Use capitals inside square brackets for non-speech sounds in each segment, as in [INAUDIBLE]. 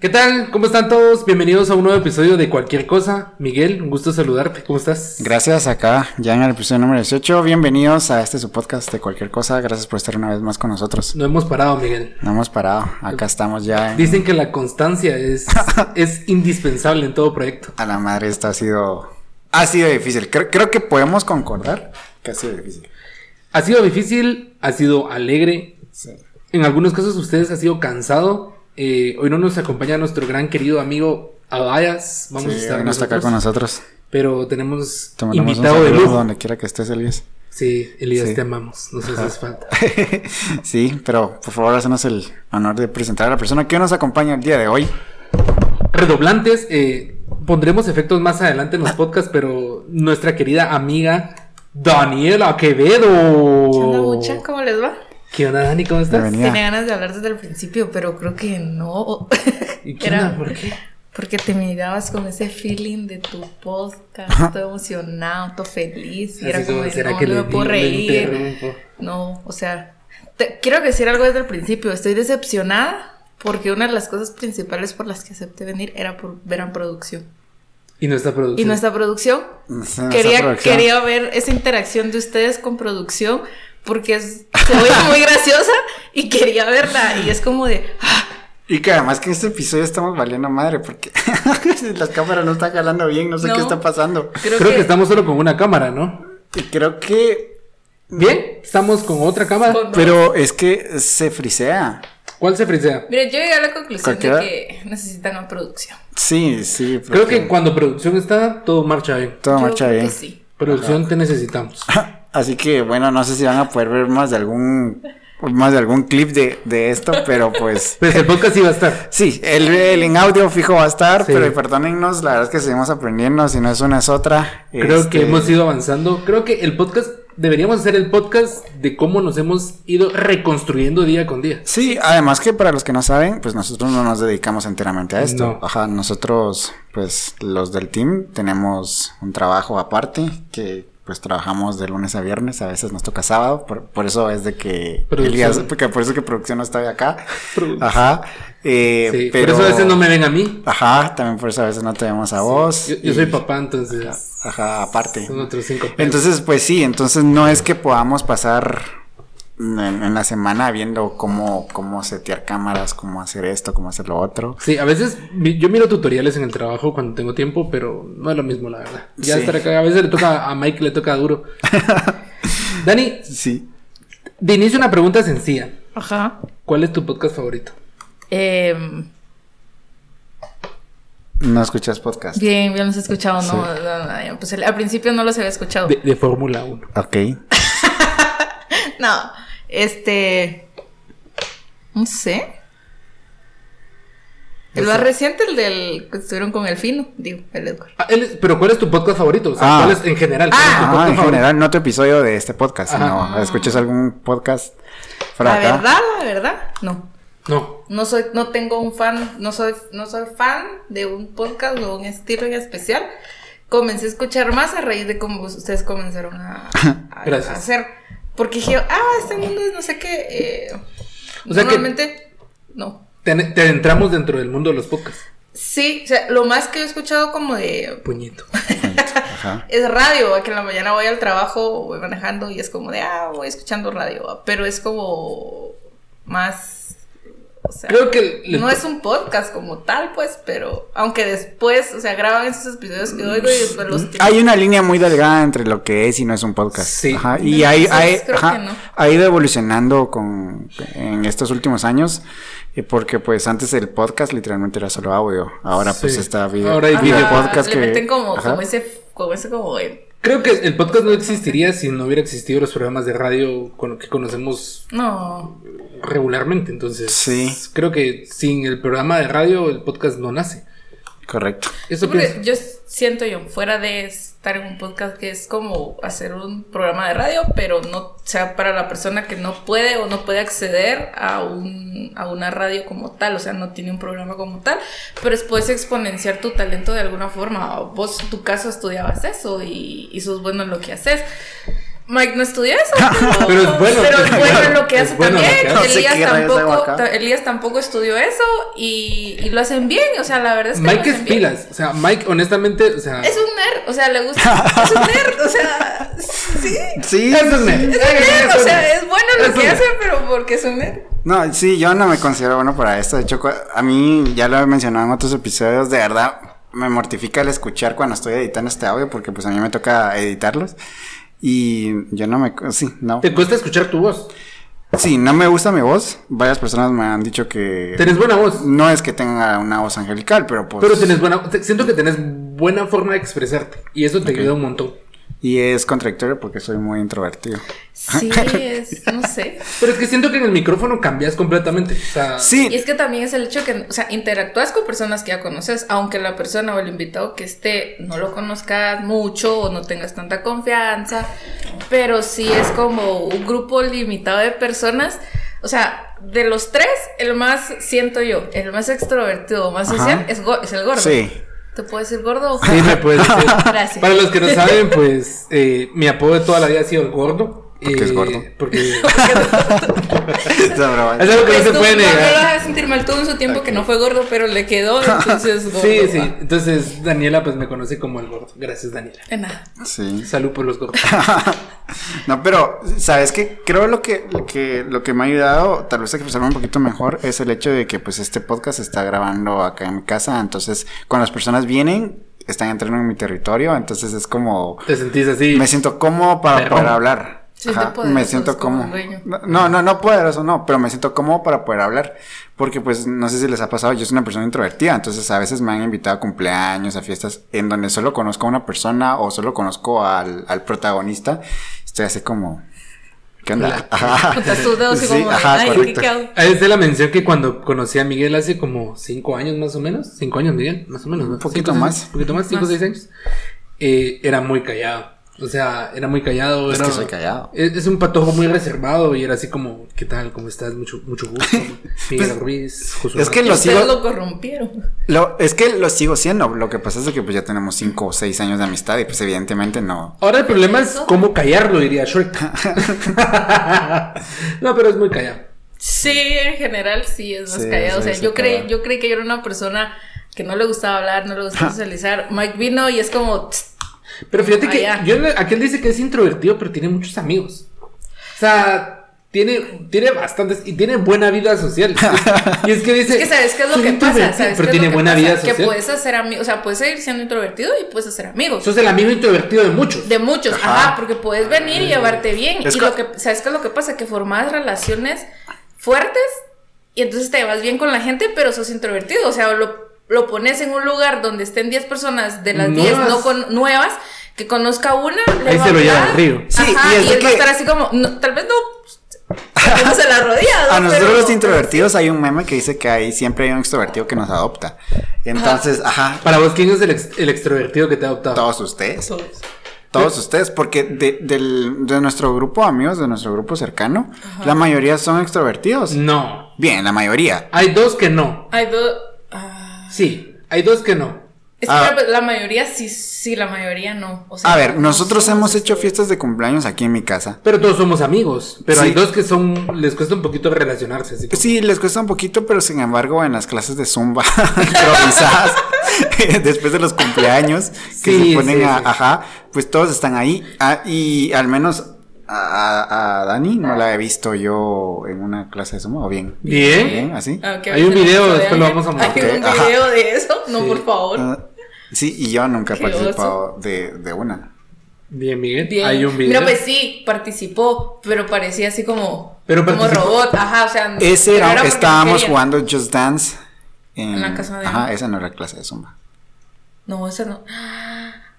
¿Qué tal? ¿Cómo están todos? Bienvenidos a un nuevo episodio de Cualquier Cosa. Miguel, un gusto saludarte. ¿Cómo estás? Gracias, acá ya en el episodio número 18. Bienvenidos a este su podcast de Cualquier Cosa. Gracias por estar una vez más con nosotros. No hemos parado, Miguel. No hemos parado. Acá estamos ya. en- Dicen que la constancia es, [LAUGHS] es indispensable en todo proyecto. A la madre, esto ha sido. Ha sido difícil. Creo, creo que podemos concordar que ha sido difícil. Ha sido difícil, ha sido alegre. Sí. En algunos casos ustedes ha sido cansado. Eh, hoy no nos acompaña nuestro gran querido amigo Abayas. Vamos Sí, a estar no está acá con nosotros. Pero tenemos Te invitado de lujo. donde quiera que estés, Elías. Sí, Elías, Sí. te amamos. Nos haces falta. [LAUGHS] sí, pero por favor, hacenos el honor de presentar a la persona que nos acompaña el día de hoy. Redoblantes, eh, pondremos efectos más adelante en los podcasts, pero nuestra querida amiga Daniela Quevedo. ¿Qué onda, mucha? ¿Cómo les va? ¿Qué onda, Dani? ¿Cómo estás? Bienvenida. Tenía ganas de hablar desde el principio, pero creo que no. ¿Y qué Era onda? ¿Por qué? Porque te mirabas con ese feeling de tu podcast, todo emocionado, todo feliz. Y era Así como, como, de, ¿será no, que no me puedo reír. No, o sea, te- quiero decir algo desde el principio. Estoy decepcionada porque una de las cosas principales por las que acepté venir era por ver a producción. Y nuestra producción. Y nuestra producción Nuestra quería, producción. quería ver esa interacción de ustedes con producción porque es, se oye [LAUGHS] muy graciosa y quería verla y es como de ah, Y que además que en este episodio estamos valiendo madre porque [LAUGHS] las cámaras no están jalando bien, no sé No. qué está pasando. creo, Creo que... estamos solo con una cámara, ¿no? Y creo que... Bien, estamos con otra cámara. Con- Pero es que se frisea. ¿Cuál se frisea? Mire, yo llegué a la conclusión Cualquiera. de que necesitan a producción. Sí, sí. Creo que cuando producción está, todo marcha bien. Todo Yo marcha creo bien. que sí. Producción te necesitamos. [LAUGHS] Así que bueno, no sé si van a poder ver más de algún más de algún clip de, de esto, pero pues [LAUGHS] Pues el podcast sí va a estar. sí, el, el en audio fijo va a estar, Sí. pero perdónennos, la verdad es que seguimos aprendiendo, si no es una es otra. Creo Este, que hemos ido avanzando. Creo que el podcast, deberíamos hacer el podcast de cómo nos hemos ido reconstruyendo día con día. Sí, además que para los que no saben, pues nosotros no nos dedicamos enteramente a esto. No. Ajá, nosotros, pues los del team, tenemos un trabajo aparte que pues trabajamos de lunes a viernes, a veces nos toca sábado, por, por eso es de que. Elías, porque por eso es que producción no está acá. Producción. Ajá. eh, Sí, pero por eso a veces no me ven a mí. Ajá, también por eso a veces no te vemos a vos. Yo, yo y- soy papá, entonces Ajá, aparte. son otros cinco. pesos. Entonces, pues sí, entonces no es que podamos pasar en, en la semana viendo cómo, cómo setear cámaras, cómo hacer esto, cómo hacer lo otro. Sí, a veces mi- yo miro tutoriales en el trabajo cuando tengo tiempo, pero no es lo mismo, la verdad. Ya Sí. estar acá, a veces le toca a Mike, le toca duro. [LAUGHS] Dani, Sí. de inicio una pregunta sencilla. Ajá. ¿Cuál es tu podcast favorito? Em, No escuchas podcast. bien, bien los he escuchado, Sí. no, no, no, ya, pues al principio no los había escuchado. De, de Fórmula 1. Ok. [LAUGHS] No, este, no sé. El más reciente, el del que estuvieron con el fino, digo, el Edgar. Ah, él es- pero ¿cuál es tu podcast favorito? O sea, Ah. ¿cuál es en general? ¿Cuál es tu Ah. Podcast en favorito? general, no tu episodio de este podcast, Ajá. sino escuches algún podcast fuera La acá. verdad, la verdad, no. No. No soy, no tengo un fan, no soy, no soy fan de un podcast o un estilo en especial. Comencé a escuchar más a raíz de cómo ustedes comenzaron a, a- [LAUGHS] Gracias. a hacer. Porque dije, ah, este mundo es no sé qué. eh, O sea que- normalmente, no. Te, te adentramos dentro del mundo de los podcasts. Sí, o sea, lo más que he escuchado como de Puñito. Ajá. [LAUGHS] es radio, que en la mañana voy al trabajo, voy manejando y es como de, ah, voy escuchando radio, pero es como más, o sea, Creo que no es un podcast como tal, pues, pero aunque después, o sea, graban esos episodios que oigo y después los... Hay una línea muy delgada entre lo que es y no es un podcast. Sí. Ajá, Y hay, Entonces, hay- ajá, no. ha ido evolucionando con, en estos últimos años. eh, Porque pues antes el podcast literalmente era solo audio. Ahora pues está video, Ahora hay video podcast le que... meten como, ajá. como ese, como ese como... Creo que el podcast no existiría si no hubiera existido los programas de radio con lo que conocemos no, regularmente. Entonces, Sí. creo que sin el programa de radio el podcast no nace. Correcto. Eso Porque pienso. yo siento yo, fuera de estar en un podcast que es como hacer un programa de radio, pero no o sea para la persona que no puede o no puede acceder a, un, a una radio como tal, o sea, no tiene un programa como tal, pero es, puedes exponenciar tu talento de alguna forma. Vos, en tu caso, estudiabas eso y, y sos bueno en lo que haces. Mike no estudió eso. [LAUGHS] Pero es bueno. Pero es bueno lo que Es hace bueno en lo también. que hace. No sé Elías, tampoco, Elías tampoco estudió eso y, y lo hacen bien. O sea, la verdad es que. Mike lo es bien. pilas. O sea, Mike, honestamente, o sea. Es un nerd, o sea, le gusta. [LAUGHS] Es un nerd, o sea, sí. Sí. Es un nerd. Es un nerd, o sea, es bueno lo que hace, pero porque es un nerd. No, sí, yo no me considero bueno para esto. De hecho, a mí, ya lo he mencionado en otros episodios, de verdad me mortifica el escuchar cuando estoy editando este audio porque pues a mí me toca editarlos. Y yo no me... Sí, no. Te cuesta escuchar tu voz. Sí, no me gusta mi voz. Varias personas me han dicho que... Tenés buena voz. No es que tenga una voz angelical, pero pues... Pero tenés buena. Siento que tenés buena forma de expresarte. Y eso te ayuda un montón. Y es contradictorio porque soy muy introvertido. Sí, es, [LAUGHS] no sé. Pero es que siento que en el micrófono cambias completamente. O sea. Sí, Y es que también es el hecho que, o sea, interactúas con personas que ya conoces, aunque la persona o el invitado que esté no lo conozcas mucho o no tengas tanta confianza, pero sí es como un grupo limitado de personas. O sea, de los tres, el más, siento yo, el más extrovertido, más social, es, go- es el gordo. sí. ¿Te puedo decir gordo? Sí, me puedes decir. [LAUGHS] Gracias. Para los que no saben, pues eh, mi apodo de toda la vida ha sido el gordo. ¿Por qué es Eh, gordo? Porque. [LAUGHS] Es algo que no se puede no, no lo negar. hagas sentir mal, tuvo en su tiempo que no fue gordo, pero le quedó, [LAUGHS] entonces gordo. Sí, sí. Entonces Daniela pues me conoce como el gordo. Gracias, Daniela. De nada. Sí. Salud por los gordos. [LAUGHS] No, pero, ¿sabes qué? Creo lo que, lo que, lo que me ha ayudado, tal vez a expresarme un poquito mejor, es el hecho de que, pues, este podcast se está grabando acá en mi casa, entonces, cuando las personas vienen, están entrando en mi territorio, entonces es como, Te sentís así. me siento cómodo para poder hablar. Sí, Ajá, poderoso, me siento como. No, no, no poderoso, no, pero me siento cómodo para poder hablar. Porque, pues, no sé si les ha pasado, yo soy una persona introvertida, entonces a veces me han invitado a cumpleaños, a fiestas, en donde solo conozco a una persona o solo conozco al, al protagonista. Estoy así como. ¿Qué onda? Ajá. [LAUGHS] Juntas tus dedos y Sí, como, de, ajá, ay, correcto. ¿qué hago? Es de la mención que cuando conocí a Miguel hace como cinco años más o menos. Cinco años, Miguel, más o menos. ¿no? Un poquito Cinco, más. Un poquito más, cinco o seis años. Eh, era muy callado. O sea, era muy callado. Es era- que soy callado. Es, es un patojo muy reservado y era así como, ¿qué tal? ¿Cómo estás? Mucho, mucho gusto. [LAUGHS] Miguel Ruiz, Josué Pues, es que lo sigo- lo corrompieron. Lo, es que lo sigo siendo. Lo que pasa es que pues ya tenemos cinco o seis años de amistad y pues evidentemente no. Ahora el problema es cómo callarlo, diría Shrek. [LAUGHS] no, pero es muy callado. Sí, en general sí es más Sí, callado. o sea, sí, yo creí, claro. yo creí que yo era una persona que no le gustaba hablar, no le gustaba socializar. Mike vino y es como, tss, Pero fíjate que Ah, ya. yo, aquel dice que es introvertido, pero tiene muchos amigos. O sea, tiene, tiene bastantes y tiene buena vida social. y es que dice. es que sabes qué es lo "Soy que pasa, introvertido", ¿sabes pero qué tiene que buena pasa? vida Que social. puedes hacer amigos, o sea, puedes seguir siendo introvertido y puedes hacer amigos. Sos el amigo introvertido de muchos. De muchos, Ajá. ajá, porque puedes venir y llevarte bien. Es y lo que, ¿sabes qué es lo que pasa? Que formás relaciones fuertes y entonces te llevas bien con la gente, pero sos introvertido. O sea, lo, lo pones en un lugar donde estén 10 personas de las 10 Nuevas. no con, nuevas, que conozca una, le Ahí va se a lo lleva al río. Sí, Ajá, y y, es de él va a que- estar así como, no, tal vez no, no se la rodilla. [LAUGHS] ¿no? A nosotros Pero- los introvertidos hay un meme que dice que ahí siempre hay un extrovertido que nos adopta. Entonces, ajá, Para vos, ¿quién es el, ex- el extrovertido que te ha adoptado? todos ustedes. Todos. Todos ustedes, porque de, del- de nuestro grupo de amigos, de nuestro grupo cercano, la mayoría son extrovertidos. No. Bien, la mayoría. Hay dos que no. Hay dos... Sí, hay dos que no. Es que Ah. la- la mayoría sí, sí, la mayoría no. O sea, A ver, no nosotros hemos hecho extrovertidos. fiestas de cumpleaños aquí en mi casa. Pero todos somos amigos. Pero Sí. hay dos que son. Les cuesta un poquito relacionarse. Así Sí, les cuesta un poquito, pero sin embargo, en las clases de Zumba [LAUGHS] [LAUGHS] improvisadas, [LAUGHS] después de los cumpleaños, que Sí, se ponen sí, a, sí. ajá, pues todos están ahí. Ah, y al menos a, a Dani no la he visto yo en una clase de Zumba, o bien. Bien. Bien, así. Ah, Hay un video, después lo vamos a mostrar. Hay un ajá. video de eso, no, Sí. por favor. Ah, sí, y yo nunca he participado de, de una. Bien, Miguel. Bien. Hay un video. Mira, pues sí, participó, pero parecía así como, Pero como robot. Ajá, o sea. Ese era, estábamos jugando Just Dance en, En la casa de Ajá, esa no era clase de Zumba. No, esa no.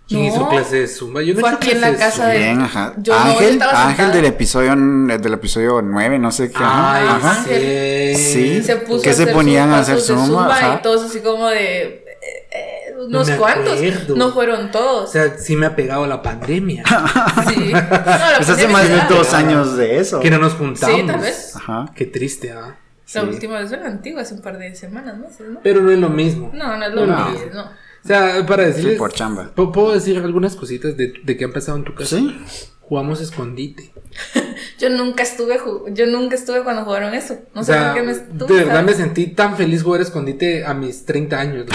¿Quién hizo No. clase de Zumba? Yo no Fue he hecho aquí en la casa de- Bien, ajá. Yo no, yo Ángel, Ángel del episodio, del episodio 9, no sé qué. ajá, Ay, ajá. Ángel. sí. Sí. Se puso ¿Qué a se ponían a hacer Zumba? Ajá. y todos así como de. eh, eh, unos No me cuantos. acuerdo. No fueron O todos. sea, sí me ha pegado la pandemia. [LAUGHS] sí. No, la Pues hace más de dos años de eso. que no nos juntamos. Sí, tal vez. Ajá. Qué triste, ¿ah? La Sí. última vez fue la antigua, hace un par de semanas, meses, ¿no? Pero no es lo mismo. No, no es lo No. mismo, no. O sea, para decirles. Sí, por chamba. ¿puedo- ¿Puedo decir algunas cositas de, de qué han pasado en tu casa? Sí. Jugamos escondite. [LAUGHS] Yo nunca estuve, ju- yo nunca estuve cuando jugaron eso. No o sé sea, por qué me de estuve. verdad me sentí tan feliz jugar escondite a mis 30 años.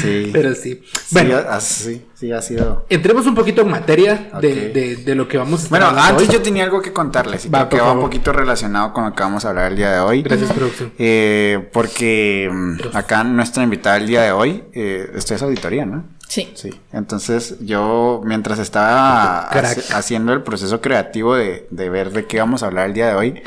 Sí. [LAUGHS] Pero sí. Sí, Bueno, ha- sí, sí, ha sido. entremos un poquito en materia de, de- de lo que vamos a estar Bueno, antes hoy. yo tenía algo que contarles y Va, creo que va un poquito relacionado con lo que vamos a hablar el día de hoy. Gracias, producción. Eh, porque mm, acá nuestra invitada el día de hoy, eh, esto es auditoría, ¿no? Sí. Sí. Entonces yo, mientras estaba haciendo el proceso creativo de, de ver de qué vamos a hablar el día de hoy,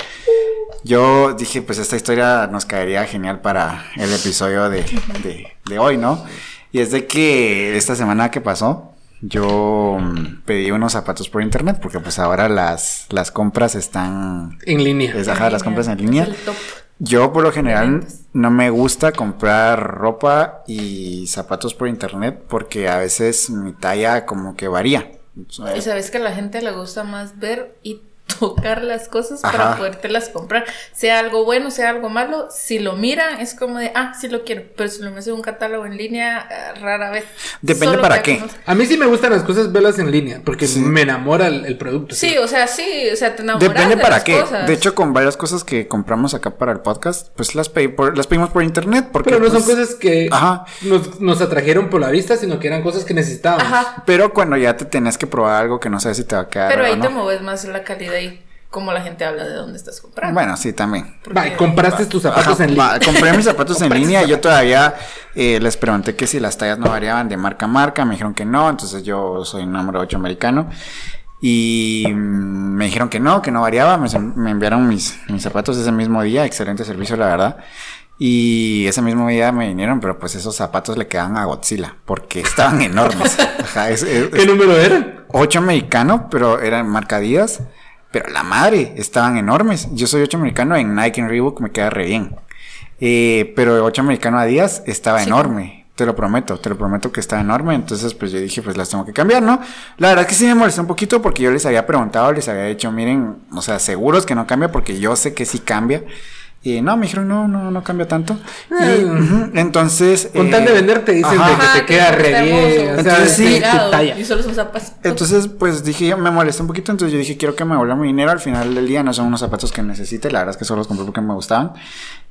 yo dije, pues esta historia nos caería genial para el episodio de, de- de hoy, ¿no? Y es de que esta semana que pasó, yo mm, pedí unos zapatos por internet, porque pues ahora las, las compras están... En línea. Es, ajá, las compras en línea. Es el top. Yo por lo general no me gusta comprar ropa y zapatos por internet porque a veces mi talla como que varía. Y sabes que a la gente le gusta más ver y tocar las cosas Ajá. para podértelas comprar. Sea algo bueno, sea algo malo, si lo miran es como de, ah, sí lo quiero. Pero si lo ves en un catálogo en línea, eh, rara vez. Depende Solo para qué. conoce- A mí sí me gustan las cosas verlas en línea porque Sí. me enamora el, el producto. Sí, o sea, sí, o sea, te enamoras Depende de para las qué. cosas. De hecho, con varias cosas que compramos acá para el podcast, pues las, pedí por- las pedimos por internet. Porque, Pero no son pues, cosas que Ajá. nos, nos atrajeron por la vista, sino que eran cosas que necesitábamos. Ajá. Pero cuando ya te tenés que probar algo que no sabes si te va a quedar Pero o ahí no. te mueves más la calidad y cómo la gente habla de dónde estás comprando. Bueno, sí, también. Va, compraste tus zapatos Ajá, en línea. va, compré mis zapatos en [LAUGHS] línea. Yo todavía eh, les pregunté que si las tallas no variaban de marca a marca. Me dijeron que no. Entonces yo soy un número 8 americano. Y mm, me dijeron que no, que no variaba. Me, me enviaron mis, mis zapatos ese mismo día. Excelente servicio, la verdad. Y ese mismo día me vinieron, pero pues esos zapatos le quedaban a Godzilla. Porque [LAUGHS] estaban enormes. Ajá, es- es- ¿Qué número era? 8 americano, pero eran marca Adidas. Pero la madre, estaban enormes. Yo soy 8 americano en Nike, en Reebok, me queda re bien. Eh, pero 8 americano Adidas estaba Sí. enorme. Te lo prometo, te lo prometo que estaba enorme. Entonces, pues yo dije, pues las tengo que cambiar, ¿no? La verdad es que sí me molestó un poquito porque yo les había preguntado, les había dicho, miren, o sea, seguros que no cambia porque yo sé que sí cambia. Y no, me dijeron, no, no, no cambia tanto. Y, ujú, entonces. Con tal de eh, vender te dicen ajá. de que te queda re bien. O Entonces, sí. Y solo son zapatos. Entonces, pues dije, yo, me molesta un poquito, entonces yo dije, quiero que me vuelvan mi dinero. Al final del día no son unos zapatos que necesite, la verdad es que solo los compré porque me gustaban.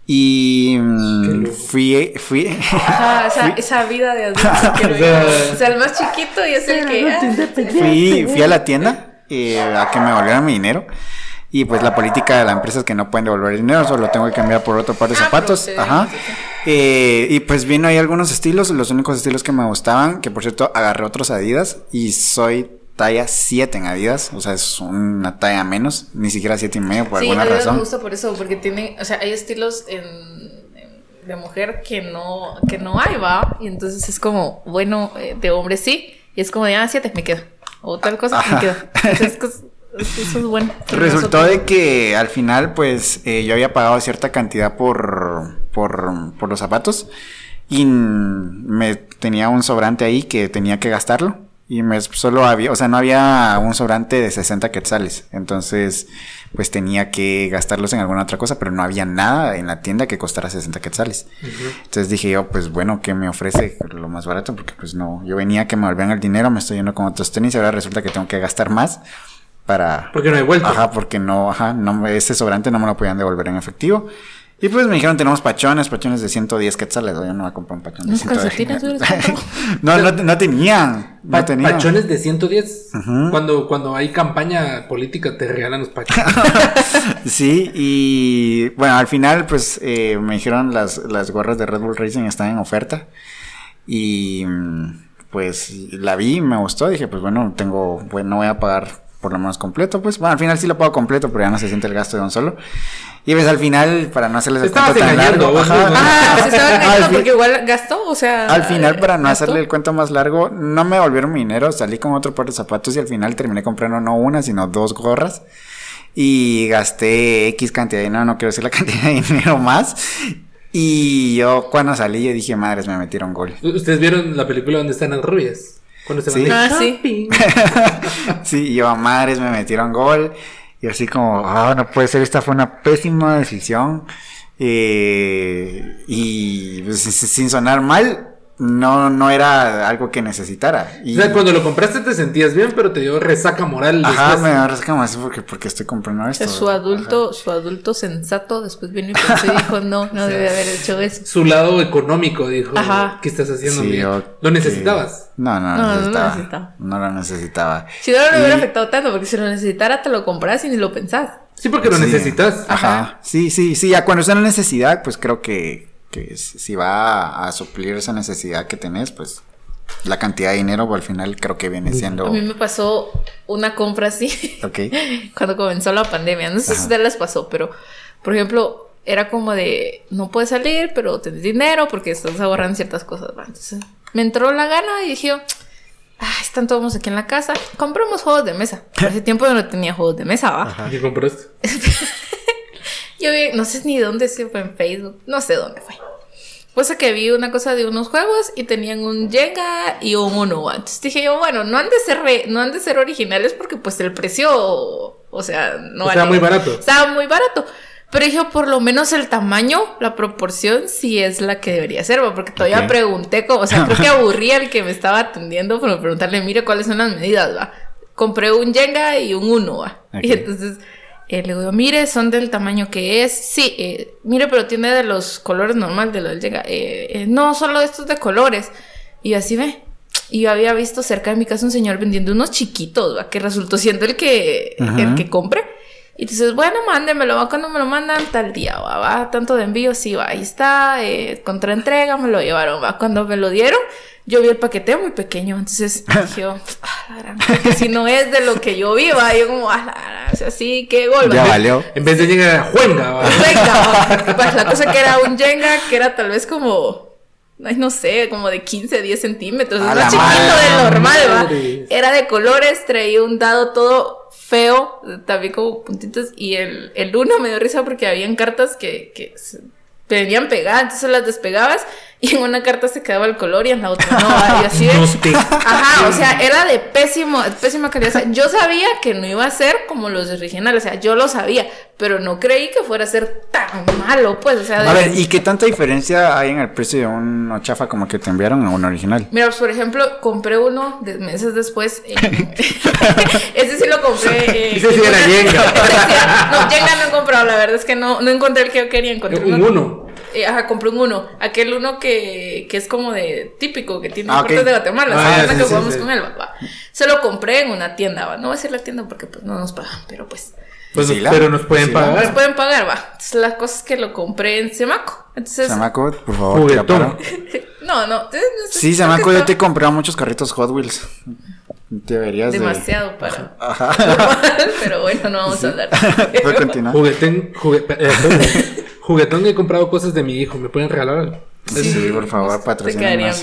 Y mm, fui, fui, Ajá, [LAUGHS] esa, esa vida de [LAUGHS] adulto. O sea, el más chiquito y es el que. ah, fui, fui a la tienda eh, a que me volvieran mi dinero. Y pues la política de la empresa es que no pueden devolver el dinero, solo lo tengo que cambiar por otro par de Ah, zapatos. Ajá. Eh, y pues vino ahí algunos estilos, los únicos estilos que me gustaban, que por cierto agarré otros Adidas y soy talla 7 en Adidas, o sea, es una talla menos, ni siquiera 7 y medio por Sí, alguna Adidas razón. me gusta por eso, porque tiene, o sea, hay estilos en, en- de mujer que no, que no hay, va, y entonces es como, bueno, eh, de hombre sí, y es como de, ah, siete, me quedo, o tal cosa, me quedo. Entonces, eso es bueno. Resultó de que al final, pues, eh, yo había pagado cierta cantidad por, por, por los zapatos y me tenía un sobrante ahí que tenía que gastarlo. Y me solo había, o sea, no había un sobrante de 60 quetzales. Entonces, pues tenía que gastarlos en alguna otra cosa, pero no había nada en la tienda que costara 60 quetzales. Entonces dije yo, pues bueno, ¿qué me ofrece lo más barato? Porque pues no, yo venía que me volvían el dinero, me estoy yendo con otros tenis, ahora resulta que tengo que gastar más para, Porque no hay vuelta. Ajá, porque no, ajá, no, me- ese sobrante no me lo podían devolver en efectivo. Y pues me dijeron, tenemos pachones, pachones de 110 quetzales. Yo no voy a comprar un pachón de ¿Unos 110. calcetines hubieras [LAUGHS] comprado? no, no, no tenían. No Pa- tenían. Pachones de 110. Ujú. cuando, cuando hay campaña política te regalan los pachones. [LAUGHS] Sí, y bueno, al final pues eh, me dijeron las, las gorras de Red Bull Racing están en oferta. Y pues la vi, me gustó, dije pues bueno, tengo, bueno, no voy a pagar por lo menos completo, pues bueno, al final sí lo pago completo, pero ya no se siente el gasto de un solo. Y pues al final, para no hacerles el cuento tan largo, vos, ajá, ¿no? Ah, se [LAUGHS] estaba Al engañando fin- porque igual gastó, o sea. al final, para no gastó. hacerle el cuento más largo, no me devolvieron mi dinero, salí con otro par de zapatos y al final terminé comprando no una, sino dos gorras. Y gasté X cantidad de dinero, no quiero decir la [LAUGHS] cantidad de dinero más. Y yo cuando salí, yo dije, madres, me metieron gol. ¿Ustedes vieron la película donde están las rubias? Cuando se van Sí. Ah, sí. shopping. [LAUGHS] Sí, y yo, madres, me metieron gol. Y así como, ah, no puede ser, esta fue una pésima decisión. Eh, y pues, sin sonar mal, no, no era algo que necesitara. Y, O sea, cuando lo compraste te sentías bien, pero te dio resaca moral. ajá, después. me da rasca más porque, porque estoy comprando esto. Es su adulto, su adulto sensato después vino y pensó y dijo, no, no [LAUGHS] debe haber hecho eso. Su lado económico dijo, Ajá. ¿qué estás haciendo? Sí, ok. ¿Lo necesitabas? No, no, No, no lo lo necesitaba. necesitaba. No lo necesitaba. Si no, no le hubiera Y- afectado tanto, porque si lo necesitara te lo compras y ni lo pensás. Sí, porque lo Sí. necesitas. Ajá. Sí, sí, sí. Ya cuando está en necesidad, pues creo que, que si si va a, a suplir esa necesidad que tenés, pues la cantidad de dinero pues, al final creo que viene siendo. A mí me pasó una compra así Ok. [LAUGHS] cuando comenzó la pandemia. No sé si a ustedes les pasó, pero por ejemplo, era como de no puedes salir, pero tenés dinero porque estás ahorrando ciertas cosas. Entonces me entró la gana y dije, ah, están todos aquí en la casa, compramos juegos de mesa. [LAUGHS] Hace tiempo yo no tenía juegos de mesa, ¿va? ¿Qué compraste? [LAUGHS] Yo vi, no sé ni dónde se fue en Facebook, no sé dónde fue. Pues que vi una cosa de unos juegos y tenían un Jenga y un Uno. Entonces dije yo, bueno, no han de ser re- no han de ser originales porque pues el precio, o sea, no Estaba valía- muy barato. Estaba muy barato. Pero dije, por lo menos el tamaño, la proporción, sí es la que debería ser, porque todavía Ok. pregunté, o sea, creo que [LAUGHS] aburrí al que me estaba atendiendo por preguntarle, mire cuáles son las medidas, va. Compré un Jenga y un Uno, va. Ok. Y entonces eh, le digo, mire, son del tamaño que es. Sí, eh, mire, pero tiene de los colores normales de los Jenga. Eh, eh, no, solo estos de colores. Y así ve. Y yo había visto cerca de mi casa un señor vendiendo unos chiquitos, ¿va? que resultó siendo el que, Ajá. el que compré. Y dices, bueno, mándemelo, va cuando me lo mandan tal día, va, va, tanto de envío, sí, va, ahí está, eh, contra entrega me lo llevaron, va, cuando me lo dieron, yo vi el paquete muy pequeño, entonces [LAUGHS] dije, ah, la gran, que si no es de lo que yo vi, va, yo como, ah, la gran, o sea, sí, qué gol, Ya va. valió. En vez de llegar a Juenga, va. Venga, [LAUGHS] pues la cosa que era un Jenga que era tal vez como, ay, no sé, como de 15, 10 centímetros, es más chiquito del normal, va. Era de colores, traía un dado todo feo, también como puntitos, y el, el uno me dio risa porque habían cartas que, que se- venían pegadas, entonces las despegabas [LAUGHS] y en una carta se quedaba el color y en la otra no, [LAUGHS] y así de... Ajá, o sea, era de pésimo, pésima calidad. O sea, yo sabía que no iba a ser como los originales, o sea, yo lo sabía, pero no creí que fuera a ser tan malo, pues, o sea, de- A ver, ¿y qué tanta diferencia hay en el precio de uno chafa como que te enviaron a un original? Mira, pues, por ejemplo, compré uno de meses después. en- [LAUGHS] Ese sí lo compré. en- Ese sí era Jenga. No, Jenga no he comprado, la verdad es que no, no encontré el que yo quería. Encontré Un uno. Eh, ajá, compré un uno. Aquel uno que, que es como de típico, que tiene Ah, ok. cortes de Guatemala. Ah, sí, que sí, jugamos sí. con él, va, va. Se lo compré en una tienda, va. No voy a decir la tienda porque pues no nos pagan, pero pues. Pues, Sí, la- pero nos pueden sí, la- Nos pagar. pueden pagar, va. Entonces, la cosa es que lo compré en Semaco. Entonces, Samaco, por favor, tira Juguetón. paro. [LAUGHS] no, no. entonces, no sé, Sí, que yo te he comprado muchos carritos Hot Wheels. Deberías de... Demasiado para. Ajá. [LAUGHS] pero bueno, no vamos a hablar. [LAUGHS] Puede continuar. Juguetón, jugue- eh. Juguetón he comprado cosas de mi hijo. ¿Me pueden regalar algo? Sí, por favor, Te patrocina bien.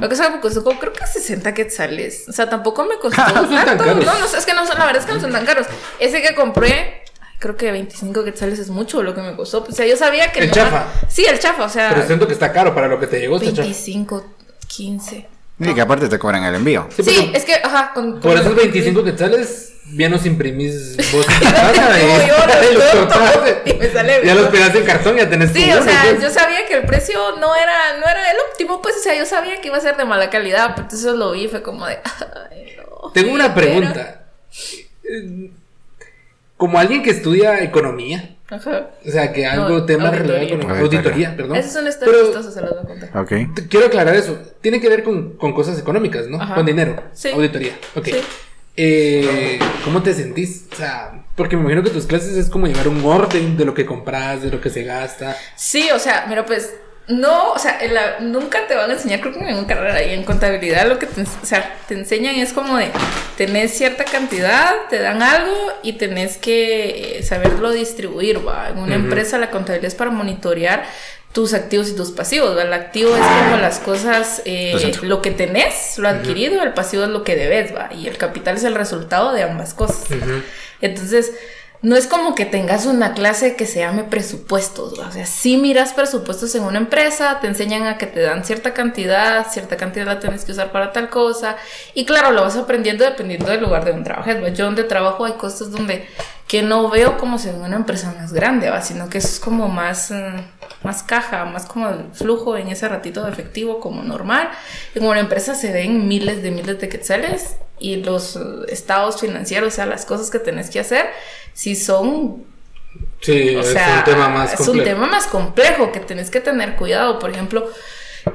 Lo que sea, me costó creo que 60 quetzales. O sea, tampoco me costó No [LAUGHS] tan tanto. No, no, es que no son, la verdad es que no son tan caros. Ese que compré, creo que 25 quetzales es mucho lo que me costó. O sea, yo sabía que El no chafa. Sí, el chafa, o sea, Pero siento que está caro para lo que te llegó. Está chafa. 25, 15. Y que aparte te cobran el envío. Sí, Sí, porque es que, ajá, con, Por con- esos 25 quetzales, ya nos imprimís vos en tu casa. [LAUGHS] Y- yo [LAUGHS] y los los corto cortás, [LAUGHS] y me sale Ya los mejor. pegas en cartón, ya tenés Sí, tu o uno, sea, pues. yo sabía que el precio no era, no era el óptimo, pues, o sea, yo sabía que iba a ser de mala calidad, pero entonces lo vi y fue como de, ay, no. Tengo una pregunta. Como alguien que estudia economía, Ajá. o sea, que algo, No, tema relacionado con Auditoría. auditoría, perdón. Esa es una historia Pero chistosa, se las voy a contar. Quiero aclarar eso. Tiene que ver con, con cosas económicas, ¿no? Ajá. Con dinero. Sí. Auditoría. Ok. Sí. Eh, ¿Cómo te sentís? O sea, porque me imagino que tus clases es como llevar un orden de lo que compras, de lo que se gasta. Sí, o sea, mira, pues, no, o sea, la- nunca te van a enseñar, creo que en ninguna carrera y en contabilidad lo que te, o sea, te enseñan es como de, tenés cierta cantidad, te dan algo y tenés que eh, saberlo distribuir, ¿va? En una empresa la contabilidad es para monitorear tus activos y tus pasivos, ¿va? El activo es como las cosas, eh, Lo que tenés, lo adquirido, el pasivo es lo que debes, ¿va? Y el capital es el resultado de ambas cosas. Entonces, no es como que tengas una clase que se llame presupuestos, ¿va? o sea, sí miras presupuestos en una empresa, te enseñan a que te dan cierta cantidad, cierta cantidad la tienes que usar para tal cosa, y claro, lo vas aprendiendo dependiendo del lugar de donde trabajes, ¿va? Yo donde trabajo hay cosas donde que no veo como si una empresa más grande, ¿va? sino que es como más, eh, más caja, más como el flujo en ese ratito de efectivo como normal. Como la empresa se ven miles de miles de quetzales y los eh, estados financieros, o sea, las cosas que tenés que hacer, si son Sí, o es sea, un tema más es un tema más complejo que tenés que tener cuidado. Por ejemplo,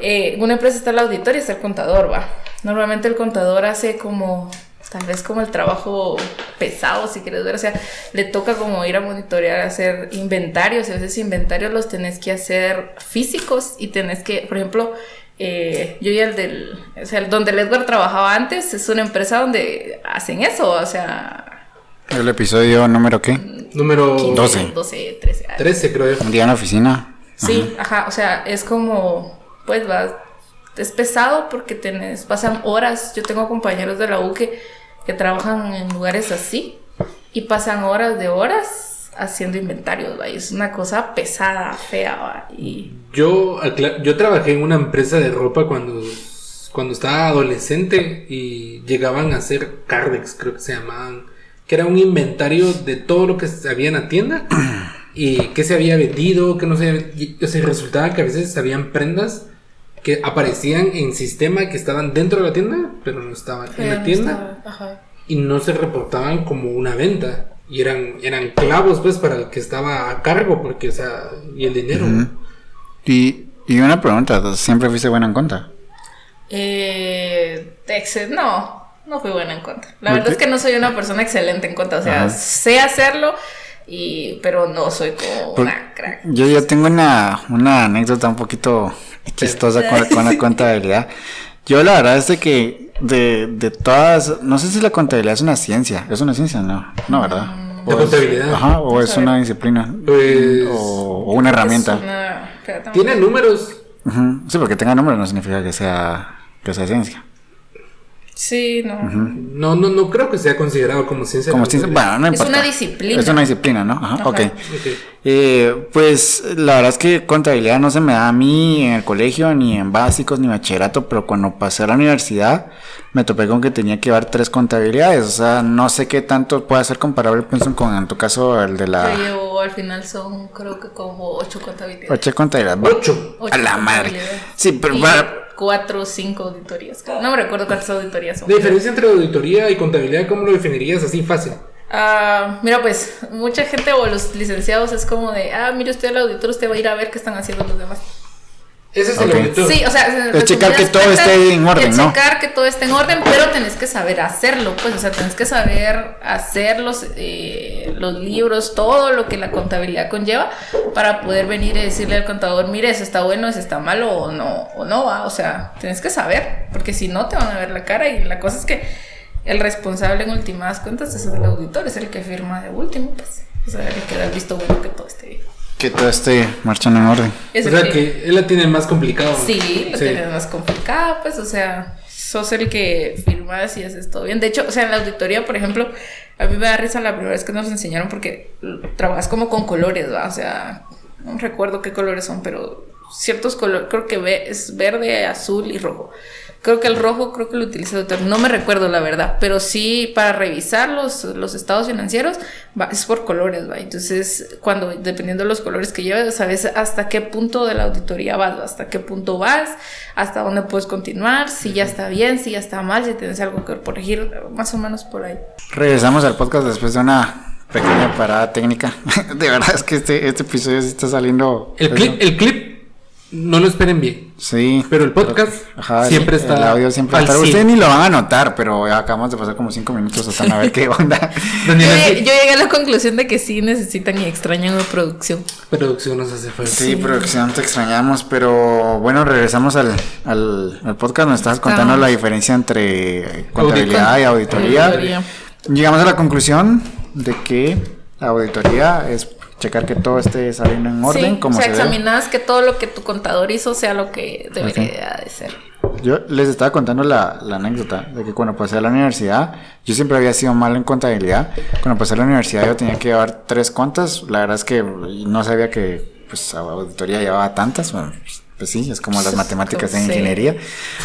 eh, en una empresa está el auditor y está el contador, va. Normalmente el contador hace como, tal vez como el trabajo pesado, si quieres ver. O sea, le toca como ir a monitorear, hacer inventarios. Y a veces inventarios los tenés que hacer físicos y tenés que, por ejemplo, eh, yo y el del, o sea, el donde el Edward trabajaba antes, es una empresa donde hacen eso, o sea, El episodio número qué? Número 15, 12. 12, 13. 13, creo yo. Un día en la oficina. Sí, ajá, o sea, es como, pues va, es pesado porque tenés, pasan horas, yo tengo compañeros de la U que, que trabajan en lugares así y pasan horas de horas haciendo inventarios, va, es una cosa pesada, fea, va, y Yo, yo trabajé en una empresa de ropa cuando, cuando estaba adolescente y llegaban a hacer Cardex, creo que se llamaban, que era un inventario de todo lo que había en la tienda y qué se había vendido, qué no se había resultaba que a veces habían prendas que aparecían en sistema que estaban dentro de la tienda, pero no estaban en la no tienda estaba- ajá. y no se reportaban como una venta. Y eran, eran clavos, pues, para el que estaba a cargo, porque, o sea, y el dinero. Y, y una pregunta, ¿siempre fuiste buena en cuenta? Eh, no, no fui buena en cuenta. La ¿Por verdad es que no soy una persona excelente en cuenta, o sea, Ajá. sé hacerlo, y, pero no soy como Por- una crack. Yo, yo tengo una, una anécdota un poquito [LAUGHS] chistosa con, con la [LAUGHS] contabilidad. Yo la verdad es de que de, de todas, no sé si la contabilidad es una ciencia, es una ciencia, no, no, ¿verdad? De O es- contabilidad. Ajá, o es una disciplina. Pues- o, o una herramienta. Una- Tiene números. Sí, porque tenga número no significa que sea, que sea ciencia. Sí, no. No, no, no creo que sea considerado como ciencia. Como ciencia, bueno, no Es importa. una disciplina. Es una disciplina, ¿no? Ajá, Ajá. ok. Ok. Eh, pues la verdad es que contabilidad no se me da a mí en el colegio, ni en básicos, ni bachillerato, pero cuando pasé a la universidad me topé con que tenía que llevar tres contabilidades. O sea, no sé qué tanto puede ser comparable, pienso, con en tu caso el de la Yo llevo, al final son creo que como ocho contabilidades. ocho contabilidad. Ocho. Ocho A la madre. contabilidades. Sí, pero Y para- cuatro o cinco auditorías. No me recuerdo cuántas auditorías son. La diferencia entre auditoría y contabilidad, ¿cómo lo definirías así fácil? Ah, mira, pues mucha gente o los licenciados es como de, ah, mire usted el auditor, usted va a ir a ver qué están haciendo los demás. Ese es el auditor. Sí, o sea, Es checar que todo esté en orden, es ¿no? checar que todo esté en orden, pero tenés que saber hacerlo, pues, o sea, tenés que saber hacer los, eh, los libros, todo lo que la contabilidad conlleva para poder venir y decirle al contador, mire, eso está bueno, eso está malo o no, o no, va, o sea, tenés que saber, porque si no te van a ver la cara y la cosa es que el responsable en últimas cuentas es el auditor, es el que firma de último, pues, o sea, el que da el visto bueno que todo esté bien. Que todo esté marchando en orden. Es O sea que él la tiene más complicado. Sí, lo Sí. tienes más complicado, pues, o sea, sos el que firmas y haces todo bien. De hecho, o sea, en la auditoría, por ejemplo, a mí me da risa la primera vez que nos enseñaron porque trabajas como con colores, ¿va? O sea, no recuerdo qué colores son, pero ciertos colores, creo que ve- es verde, azul y rojo. Creo que el rojo, creo que lo utiliza el doctor, no me recuerdo la verdad, pero sí para revisar los, los estados financieros va, es por colores, ¿va? Entonces, cuando, dependiendo de los colores que lleves, sabes hasta qué punto de la auditoría vas, ¿va? hasta qué punto vas, hasta dónde puedes continuar, si ya está bien, si ya está mal, si tienes algo que corregir, más o menos por ahí. Regresamos al podcast después de una pequeña parada técnica. [LAUGHS] De verdad es que este, este episodio sí está saliendo. El clip, el clip no lo esperen bien. Sí. Pero el podcast Ajá, siempre el- está El audio siempre al está. 100. Ustedes ni lo van a notar, pero acabamos de pasar como cinco minutos hasta a ver qué onda. [LAUGHS] Yo, llegué- ¿qué yo llegué a la conclusión de que sí necesitan y extrañan una producción. producción nos hace falta? Sí, producción, te extrañamos, pero bueno, regresamos al, al, al podcast. Nos estabas contando la diferencia entre contabilidad y auditoría. Auditoría. Llegamos a la conclusión de que la auditoría es checar que todo esté saliendo en orden, sí, como o sea, se debe. examinas que todo lo que tu contador hizo sea lo que debería de ser. Yo les estaba contando la, la anécdota de que cuando pasé a la universidad, yo siempre había sido mal en contabilidad. Cuando pasé a la universidad yo tenía que llevar tres cuentas. La verdad es que no sabía que pues auditoría llevaba tantas. Bueno, pues, pues sí, es como las matemáticas Sí. ingeniería.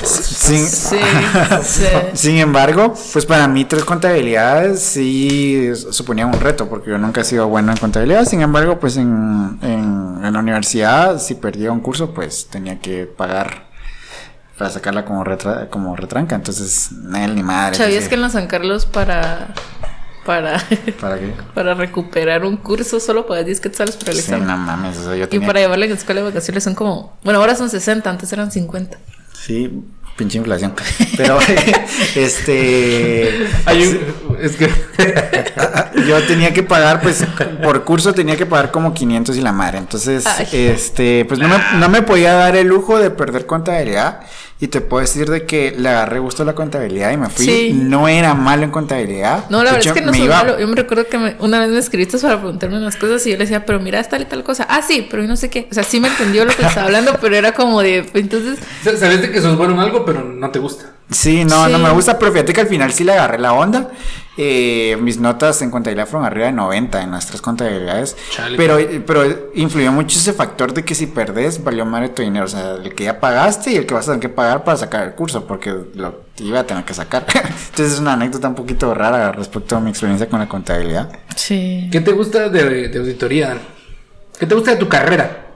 Sin, Sí, [LAUGHS] sí. sin embargo, pues para mí tres contabilidades sí suponía un reto, porque yo nunca he sido bueno en contabilidad. Sin embargo, pues en, en, en la universidad, si perdía un curso, pues tenía que pagar para sacarla como, retra- como retranca. Entonces, él ni madre. ¿Sabías que en la San Carlos para, para, [LAUGHS] ¿Para qué? para recuperar un curso solo pagas 10 quetzales por el Sí, examen? no mames, o sea, yo Y tenía... para llevarle a la escuela de vacaciones son como, bueno, ahora son 60, antes eran 50. Sí, pinche inflación. Pero, [LAUGHS] este... Hay un- es que [LAUGHS] Yo tenía que pagar, pues, por curso tenía que pagar como 500 y la madre. Entonces, Ay. este, pues no me, no me podía dar el lujo de perder contabilidad. Y te puedo decir de que le agarré gusto a la contabilidad y me fui. Sí. No era malo en contabilidad. No, la De verdad hecho, es que no soy iba- malo. Yo me recuerdo que me- una vez me escribiste para preguntarme unas cosas y yo le decía, pero mira, tal y tal cosa. Ah, sí, pero yo no sé qué. O sea, sí me entendió lo que estaba hablando, pero era como de, entonces, sabes de que sos bueno en algo, pero no te gusta. Sí, no, Sí. no me gusta, pero fíjate que al final sí le agarré la onda. Eh, mis notas en contabilidad fueron arriba de 90 en las tres contabilidades. Chale. Pero, pero influyó mucho ese factor de que si perdés, valió madre tu dinero. O sea, el que ya pagaste y el que vas a tener que pagar para sacar el curso, porque lo iba a tener que sacar. [LAUGHS] Entonces es una anécdota un poquito rara respecto a mi experiencia con la contabilidad. sí. ¿Qué te gusta de, de auditoría? ¿Qué te gusta de tu carrera?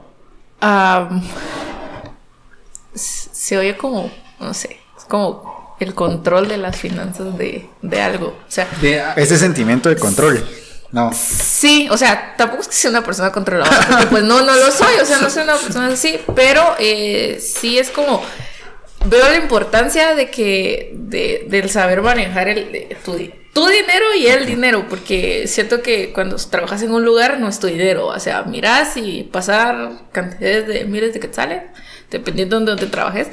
S- se oye como, no sé, es como el control de las finanzas de, de algo. O sea, De, Ese sentimiento de control. No. Sí, o sea, tampoco es que sea una persona controladora, porque pues no, no lo soy, o sea, no soy una persona así, pero eh, sí es como, veo la importancia de que, de, del saber manejar el, de- tu, tu dinero y el dinero, porque siento que cuando trabajas en un lugar no es tu dinero, o sea, miras y pasar cantidades de miles de quetzales, dependiendo de donde trabajes,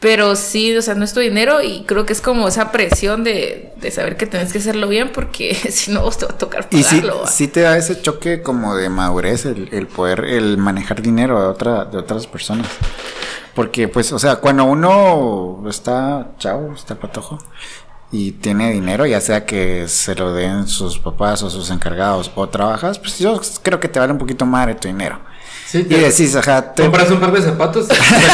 pero sí, o sea, no es tu dinero y creo que es como esa presión de, de saber que tienes que hacerlo bien porque [LAUGHS] si no, vos te va a tocar Y sí, pagarlo. sí te da ese choque como de madurez el, el poder, el manejar dinero de, otra, de otras personas. Porque, pues, o sea, cuando uno está chavo, está patojo, y tiene dinero, ya sea que se lo den sus papás o sus encargados o trabajas, pues yo creo que te vale un poquito madre tu dinero. Sí, Y decís, ajá, te- compras un par de zapatos y salís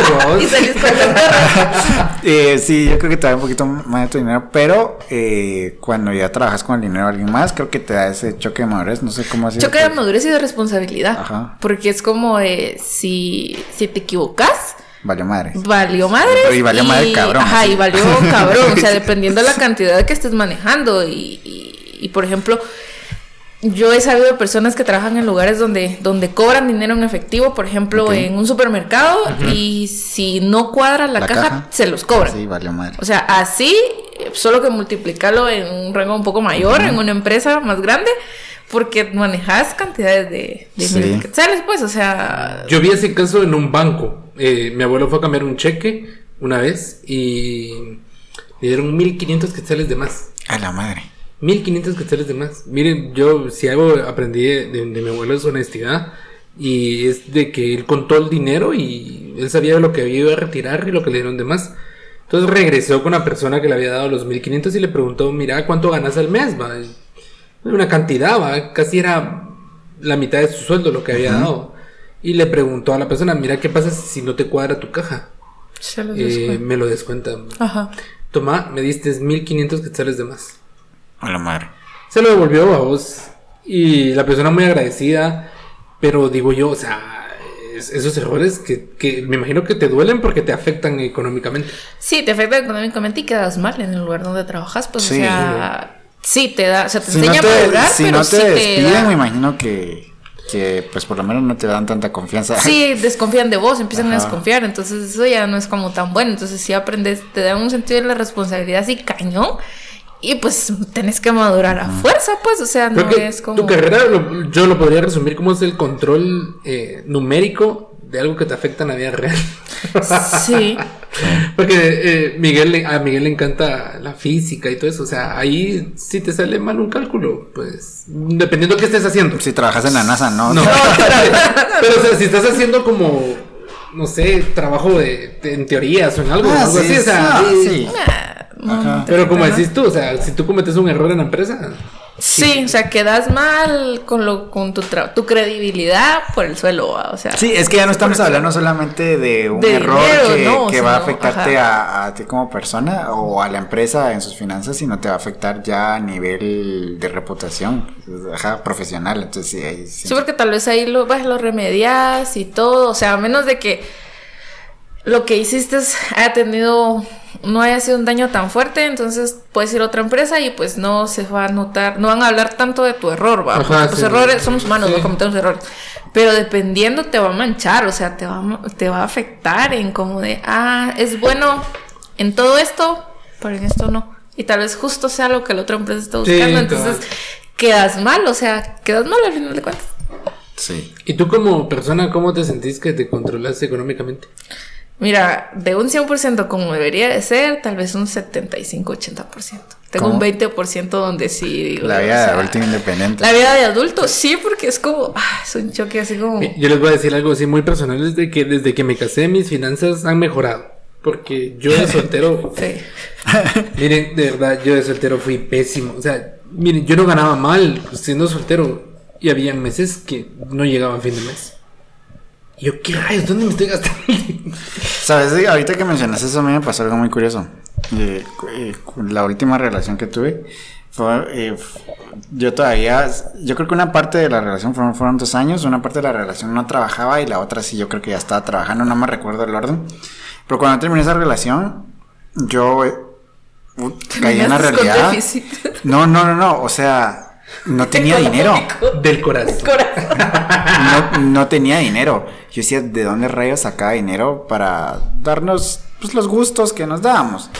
con [LAUGHS] [LAUGHS] eh, sí, yo creo que te da un poquito más de tu dinero, pero eh, cuando ya trabajas con el dinero de alguien más, creo que te da ese choque de madurez, no sé cómo así. Choque de madurez y de responsabilidad. Ajá. Porque es como de, si, si te equivocas, Valió madre. valió madre. Y valió madre cabrón, Ajá, así. y valió cabrón. O sea, [LAUGHS] dependiendo de la cantidad que estés manejando. Y, y, y, por ejemplo, yo he sabido de personas que trabajan en lugares donde, donde cobran dinero en efectivo, por ejemplo, en un supermercado, y si no cuadra la, La caja, caja. se los cobran. Sí, valió madre. O sea, así, solo que multiplicarlo en un rango un poco mayor, en una empresa más grande, porque manejas cantidades de, de Sí. miles de quetzales, pues, o sea, Yo vi ese caso en un banco. Eh, mi abuelo fue a cambiar un cheque una vez y le dieron 1500 quetzales de más. A la madre. 1500 quetzales de más. Miren, yo si algo aprendí de, de- de mi abuelo es honestidad. Y es de que él contó el dinero y él sabía lo que había ido a retirar y lo que le dieron de más. Entonces regresó con la persona que le había dado los 1500 y le preguntó, mira, ¿cuánto ganas al mes? Va? Una cantidad, va. Casi era la mitad de su sueldo lo que había dado. Y le preguntó a la persona, mira, ¿qué pasa si no te cuadra tu caja? se los Eh, me lo descuentan. Ajá. Toma, me diste 1500 quetzales de más. A la madre. Se lo devolvió a vos. Y la persona muy agradecida. Pero digo yo, o sea, es- esos errores que, que me imagino que te duelen porque te afectan económicamente. Sí, te afecta económicamente y quedas mal en el lugar donde trabajas, pues, Sí. o sea, sí te da, o sea, te Si no enseña a madurar, si pero no te sí te despiden, da- me imagino que, que, pues por lo menos no te dan tanta confianza. Sí, desconfían de vos, empiezan a desconfiar, entonces eso ya no es como tan bueno, entonces sí aprendes, te da un sentido de la responsabilidad así cañón y pues tenés que madurar a fuerza, pues, o sea, no es como... tu carrera lo- yo lo podría resumir como es el control eh, numérico de algo que te afecta en la vida real. [LAUGHS] Sí, [LAUGHS] Porque eh, Miguel, le- a Miguel le encanta la física y todo eso. O sea, ahí si te sale mal un cálculo, pues dependiendo qué estés haciendo. Si trabajas en la NASA, no. No, [LAUGHS] pero o sea, si estás haciendo como, no sé, trabajo de, de- en teorías o en algo, Ah, algo sí, así, o sea, ah, sí. Ah, no, Ajá. Pero como decís tú, o sea, si tú cometes un error en la empresa, Sí, o sea, quedas mal con lo con tu tra- tu credibilidad por el suelo, ¿va? o sea. Sí, es que ya no estamos hablando solamente de un De error dinero, que, no, que va a afectarte a, a ti como persona o a la empresa en sus finanzas, sino te va a afectar ya a nivel de reputación, ajá, profesional. Entonces, sí, ahí sí. Sí, porque tal vez ahí lo, vas, lo remedias y todo. O sea, a menos de que lo que hiciste haya tenido, no haya sido un daño tan fuerte, entonces puedes ir a otra empresa y pues no se va a notar, no van a hablar tanto de tu error, va. Ajá, Porque, pues sí. errores, somos humanos, Sí. no cometemos errores. Pero dependiendo te va a manchar, o sea, te va, te va a afectar en como de, ah, es bueno en todo esto, pero en esto no. Y tal vez justo sea lo que la otra empresa está Sí, buscando, cabal. entonces quedas mal, o sea, quedas mal al final de cuentas. Sí. ¿Y tú como persona, cómo te sentís que te controlas económicamente? Mira, de un 100% como debería de ser, tal vez un 75-80%. Tengo ¿Cómo? un 20% donde sí digo. La o vida de adulto independiente. La vida de adulto, sí, porque es como, ah, es un choque así como... Yo les voy a decir algo así muy personal, es de que desde que me casé mis finanzas han mejorado. Porque yo de [LAUGHS] soltero, Sí. [LAUGHS] miren, de verdad, yo de soltero fui pésimo. O sea, miren, yo no ganaba mal siendo soltero. Y había meses que no llegaba a fin de mes. Y yo, ¿qué rayos? ¿Dónde me estoy gastando? Sabes, Sí, ahorita que mencionas eso, a mí me pasó algo muy curioso. Eh, eh, la última relación que tuve fue. eh, yo todavía. Yo creo que una parte de la relación fueron, fueron dos años. Una parte de la relación no trabajaba y la otra sí, yo creo que ya estaba trabajando. No me recuerdo el orden. Pero cuando terminé esa relación, yo. eh, uh, caí en la realidad. No, no, no, no. O sea, no tenía dinero. Del corazón. Corazón. no, no tenía dinero. Yo decía, ¿de dónde rayos sacaba dinero para darnos pues, los gustos que nos dábamos?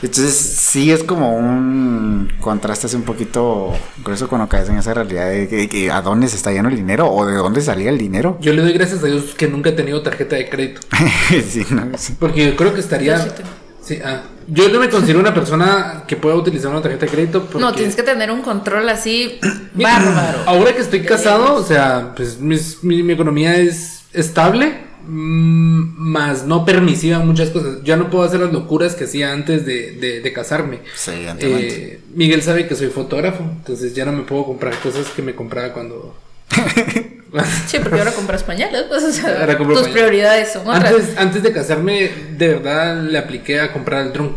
Entonces, sí es como un contraste así un poquito grueso cuando caes en esa realidad de que, que a dónde se está yendo el dinero o de dónde salía el dinero. Yo le doy gracias a Dios que nunca he tenido tarjeta de crédito. [LAUGHS] sí, no, sí. Porque yo creo que estaría. Yo sí ah. Yo no me considero una persona que pueda utilizar una tarjeta de crédito. Porque... No, tienes que tener un control así [CLEARS THROAT] bárbaro. Ahora que estoy casado, o sea, pues mis- mi, mi economía es estable, mm, más no permisiva muchas cosas. Ya no puedo hacer las locuras que hacía antes de, de- de casarme. Sí. Eh, Miguel sabe que soy fotógrafo, entonces ya no me puedo comprar cosas que me compraba cuando... [LAUGHS] Sí, porque ahora compras pañales, pues, o sea, Ahora compro tus pañales. prioridades son otras. antes, antes de casarme, de verdad le apliqué a comprar el dron.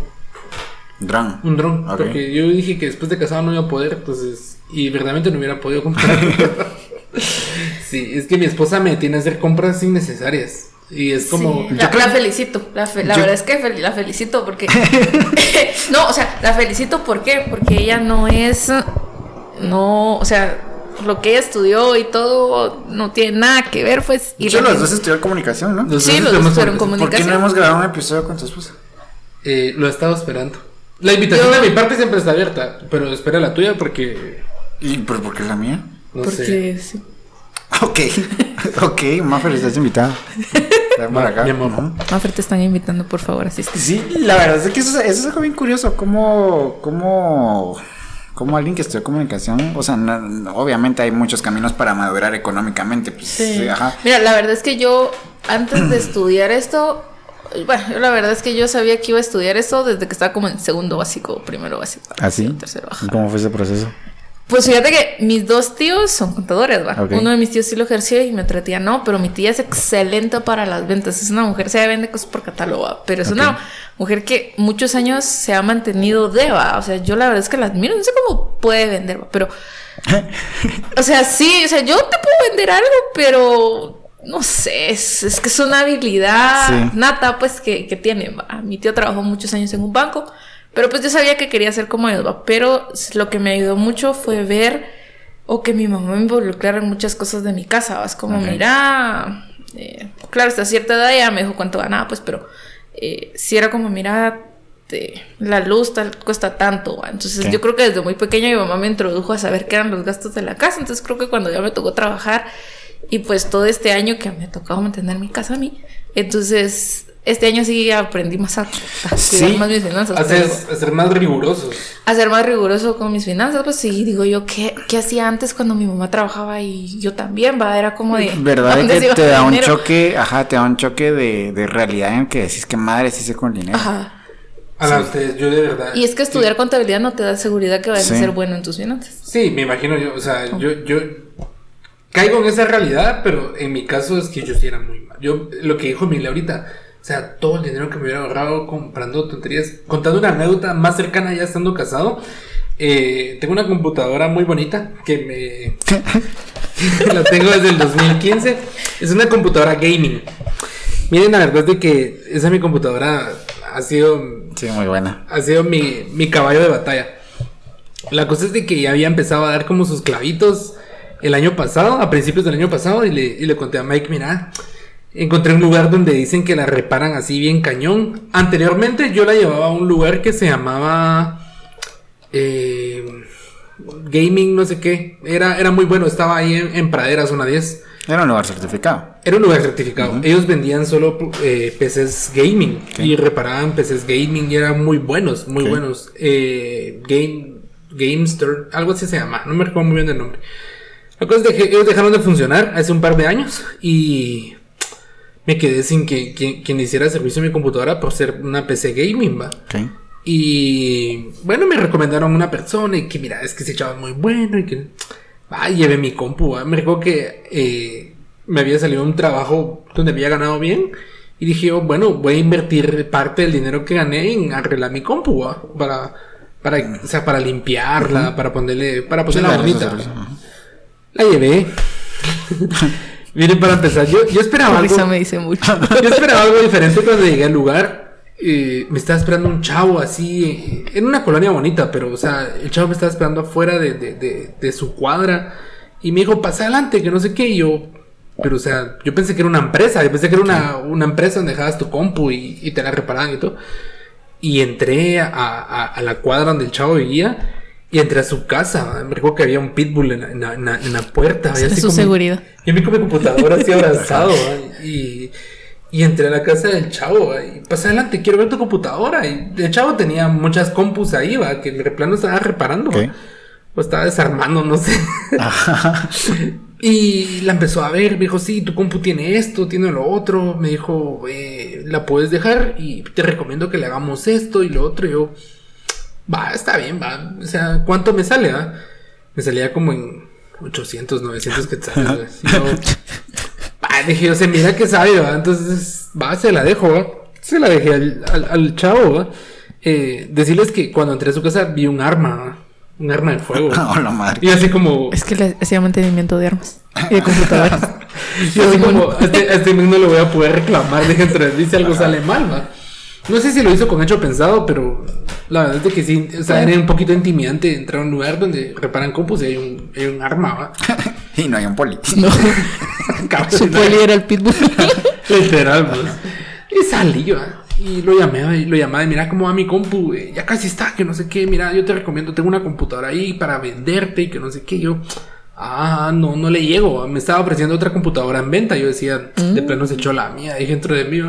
Dron. Un dron. Porque yo dije que después de casado no iba a poder, entonces. Y verdaderamente no hubiera podido comprar. [LAUGHS] sí, es que mi esposa me tiene a hacer compras innecesarias. Y es como. Sí, yo la, creo- la felicito, la, fe- la Yo- verdad es que fel- la felicito porque... [LAUGHS] [LAUGHS] no, o sea, la felicito ¿por qué? Porque ella no es... No, o sea, lo que ella estudió y todo no tiene nada que ver, pues... Y Yo los dos estudiar comunicación, ¿no? Los Sí, los dos fueron comunicación. ¿Por qué no hemos grabado un episodio con tu esposa? Eh, lo he estado esperando. La invitación Yo- de mi parte siempre está abierta, pero espera la tuya porque. ¿Y pero por qué la mía? No sé. porque sí. [LAUGHS] Ok, [LAUGHS] ok, Maffer, estás invitada. [LAUGHS] Para acá. Mi amor. Ujú. Maffer, te están invitando, por favor, asiste. Sí, la verdad es que eso, es- eso es algo bien curioso, como, como, como alguien que estudia comunicación, o sea, no- no- obviamente hay muchos caminos para madurar económicamente, pues, sí, ajá. Mira, la verdad es que yo, antes de [CLEARS THROAT] estudiar esto, bueno, yo la verdad es que yo sabía que iba a estudiar esto desde que estaba como en segundo básico, primero básico. ¿Así? Tercero, ajá. ¿Cómo fue ese proceso? Pues fíjate que mis dos tíos son contadores, va. Uno de mis tíos sí lo ejerció y mi otra tía no, pero mi tía es excelente para las ventas. Es una mujer, se vende cosas por catálogo, ¿va? pero es una mujer que muchos años se ha mantenido de, va. O sea, yo la verdad es que la admiro, no sé cómo puede vender, va, pero. [LAUGHS] o sea, sí, o sea, yo te puedo vender algo, pero no sé, es, es que es una habilidad Sí. nata, pues, que, que tiene. va. Mi tío trabajó muchos años en un banco, pero pues yo sabía que quería ser como va. Pero lo que me ayudó mucho fue ver o que mi mamá me involucrara en muchas cosas de mi casa, va. Es como, mira, eh, claro, hasta cierta edad ya me dijo cuánto ganaba, pues, pero eh, si era como, mira, te- la luz tal, cuesta tanto, va. Entonces yo creo que desde muy pequeña mi mamá me introdujo a saber qué eran los gastos de la casa, entonces creo que cuando ya me tocó trabajar y pues todo este año que me ha tocado mantener mi casa a mí, entonces este año sí aprendí más a, a Sí. más mis finanzas. A ser, a ser más rigurosos. a ser más riguroso con mis finanzas, pues sí, digo yo, ¿qué, qué hacía antes cuando mi mamá trabajaba y yo también, va? Era como de... [LAUGHS] ¿Verdad ¿dónde se que te da un dinero? choque, ajá, te da un choque de, de realidad en que decís que madre sí sé con dinero? Ajá. A la ustedes, yo de verdad. Y es que estudiar contabilidad no te da seguridad que vayas Sí. a ser bueno en tus finanzas. Sí, me imagino yo, o sea, yo, yo caigo en esa realidad, pero en mi caso es que yo sí era muy mal. Yo, lo que dijo Miguel ahorita, o sea, todo el dinero que me hubiera ahorrado comprando tonterías, contando una anécdota más cercana ya estando casado, eh, tengo una computadora muy bonita que me... [LAUGHS] la tengo desde el 2015. Es una computadora gaming. Miren, la verdad es de que esa mi computadora ha sido Sí, muy buena. ha sido mi, mi caballo de batalla. La cosa es de que ya había empezado a dar como sus clavitos el año pasado, a principios del año pasado, y le, y le conté a Mike, mira, encontré un lugar donde dicen que la reparan así bien cañón. Anteriormente yo la llevaba a un lugar que se llamaba eh, Gaming, no sé qué. Era, era muy bueno, estaba ahí en, en Pradera, zona 10. Era un lugar certificado. Era un lugar certificado. Ellos vendían solo eh, PCs gaming y reparaban PCs gaming y eran muy buenos, muy buenos. Eh, Game, Gamester, algo así se llama, no me recuerdo muy bien el nombre. La cosa es que ellos dejaron de funcionar hace un par de años y me quedé sin que quien, quien hiciera servicio a mi computadora por ser una PC gaming, va. Ok. Y bueno, me recomendaron una persona y que mira, es que ese chavo es muy bueno y que... Ah, llevé mi compu. ah. Me recuerdo que eh, me había salido un trabajo donde había ganado bien. Y dije, oh, bueno, voy a invertir parte del dinero que gané en arreglar mi compu. ah, Para, para, o sea, para limpiarla, para ponerle, para Sí, ponerla ese bonita. La llevé. [LAUGHS] Miren, para empezar, yo, yo esperaba algo. Risa me dice mucho. [LAUGHS] Yo esperaba algo diferente cuando llegué al lugar. eh, me estaba esperando un chavo así, en una colonia bonita, pero, o sea, el chavo me estaba esperando afuera de, de- de- de su cuadra. Y me dijo, pasa adelante, que no sé qué. Y yo, pero, o sea, yo pensé que era una empresa. Yo pensé que era una, una empresa donde dejabas tu compu y, y te la reparaban y todo. Y entré a, a- a la cuadra donde el chavo vivía. Y entré a su casa. Me recuerdo que había un pitbull en la, en la- en la- en la puerta. es así su como- seguridad. yo vi con mi computadora así abrazado [LAUGHS] y, y entré a la casa del chavo y pasé adelante, quiero ver tu computadora. Y el chavo tenía muchas compus ahí, ¿va? que de plano estaba reparando. O estaba desarmando, no sé. [LAUGHS] y la empezó a ver, me dijo, sí, tu compu tiene esto, tiene lo otro. Me dijo, eh, la puedes dejar y te recomiendo que le hagamos esto y lo otro. Y yo, va, está bien, va. O sea, ¿cuánto me sale? va? Me salía como en 800, 900 quetzales. [LAUGHS] Y yo, va, dije, yo, se mira que sabe, va. Entonces, va, se la dejo, va. Se la dejé al, al, al chavo, va. Eh, decirles que cuando entré a su casa vi un arma, ¿va? un arma de fuego. [LAUGHS] Oh, la madre. Y así como, Es que le hacía mantenimiento de armas y de [LAUGHS] computadoras. yo así como, a este, a este mismo lo voy a poder reclamar, dije entre mí si algo sale mal, va. No sé si lo hizo con hecho pensado, pero la verdad es de que sí, o sea, era un poquito intimidante entrar a un lugar donde reparan compus y hay un, hay un arma, va. [LAUGHS] y no hay un poli. No, [LAUGHS] Cabrón, su poli era el pitbull. [LAUGHS] Literal, pues. Y salí, va. Y lo llamé, y lo llamaba, y mira cómo va mi compu, güey. Ya casi está, que no sé qué. Mira, yo te recomiendo, tengo una computadora ahí para venderte y que no sé qué. Yo, ah, no, no le llego. Me estaba ofreciendo otra computadora en venta. Yo decía, de plano se echó la mía, ahí dentro de mí.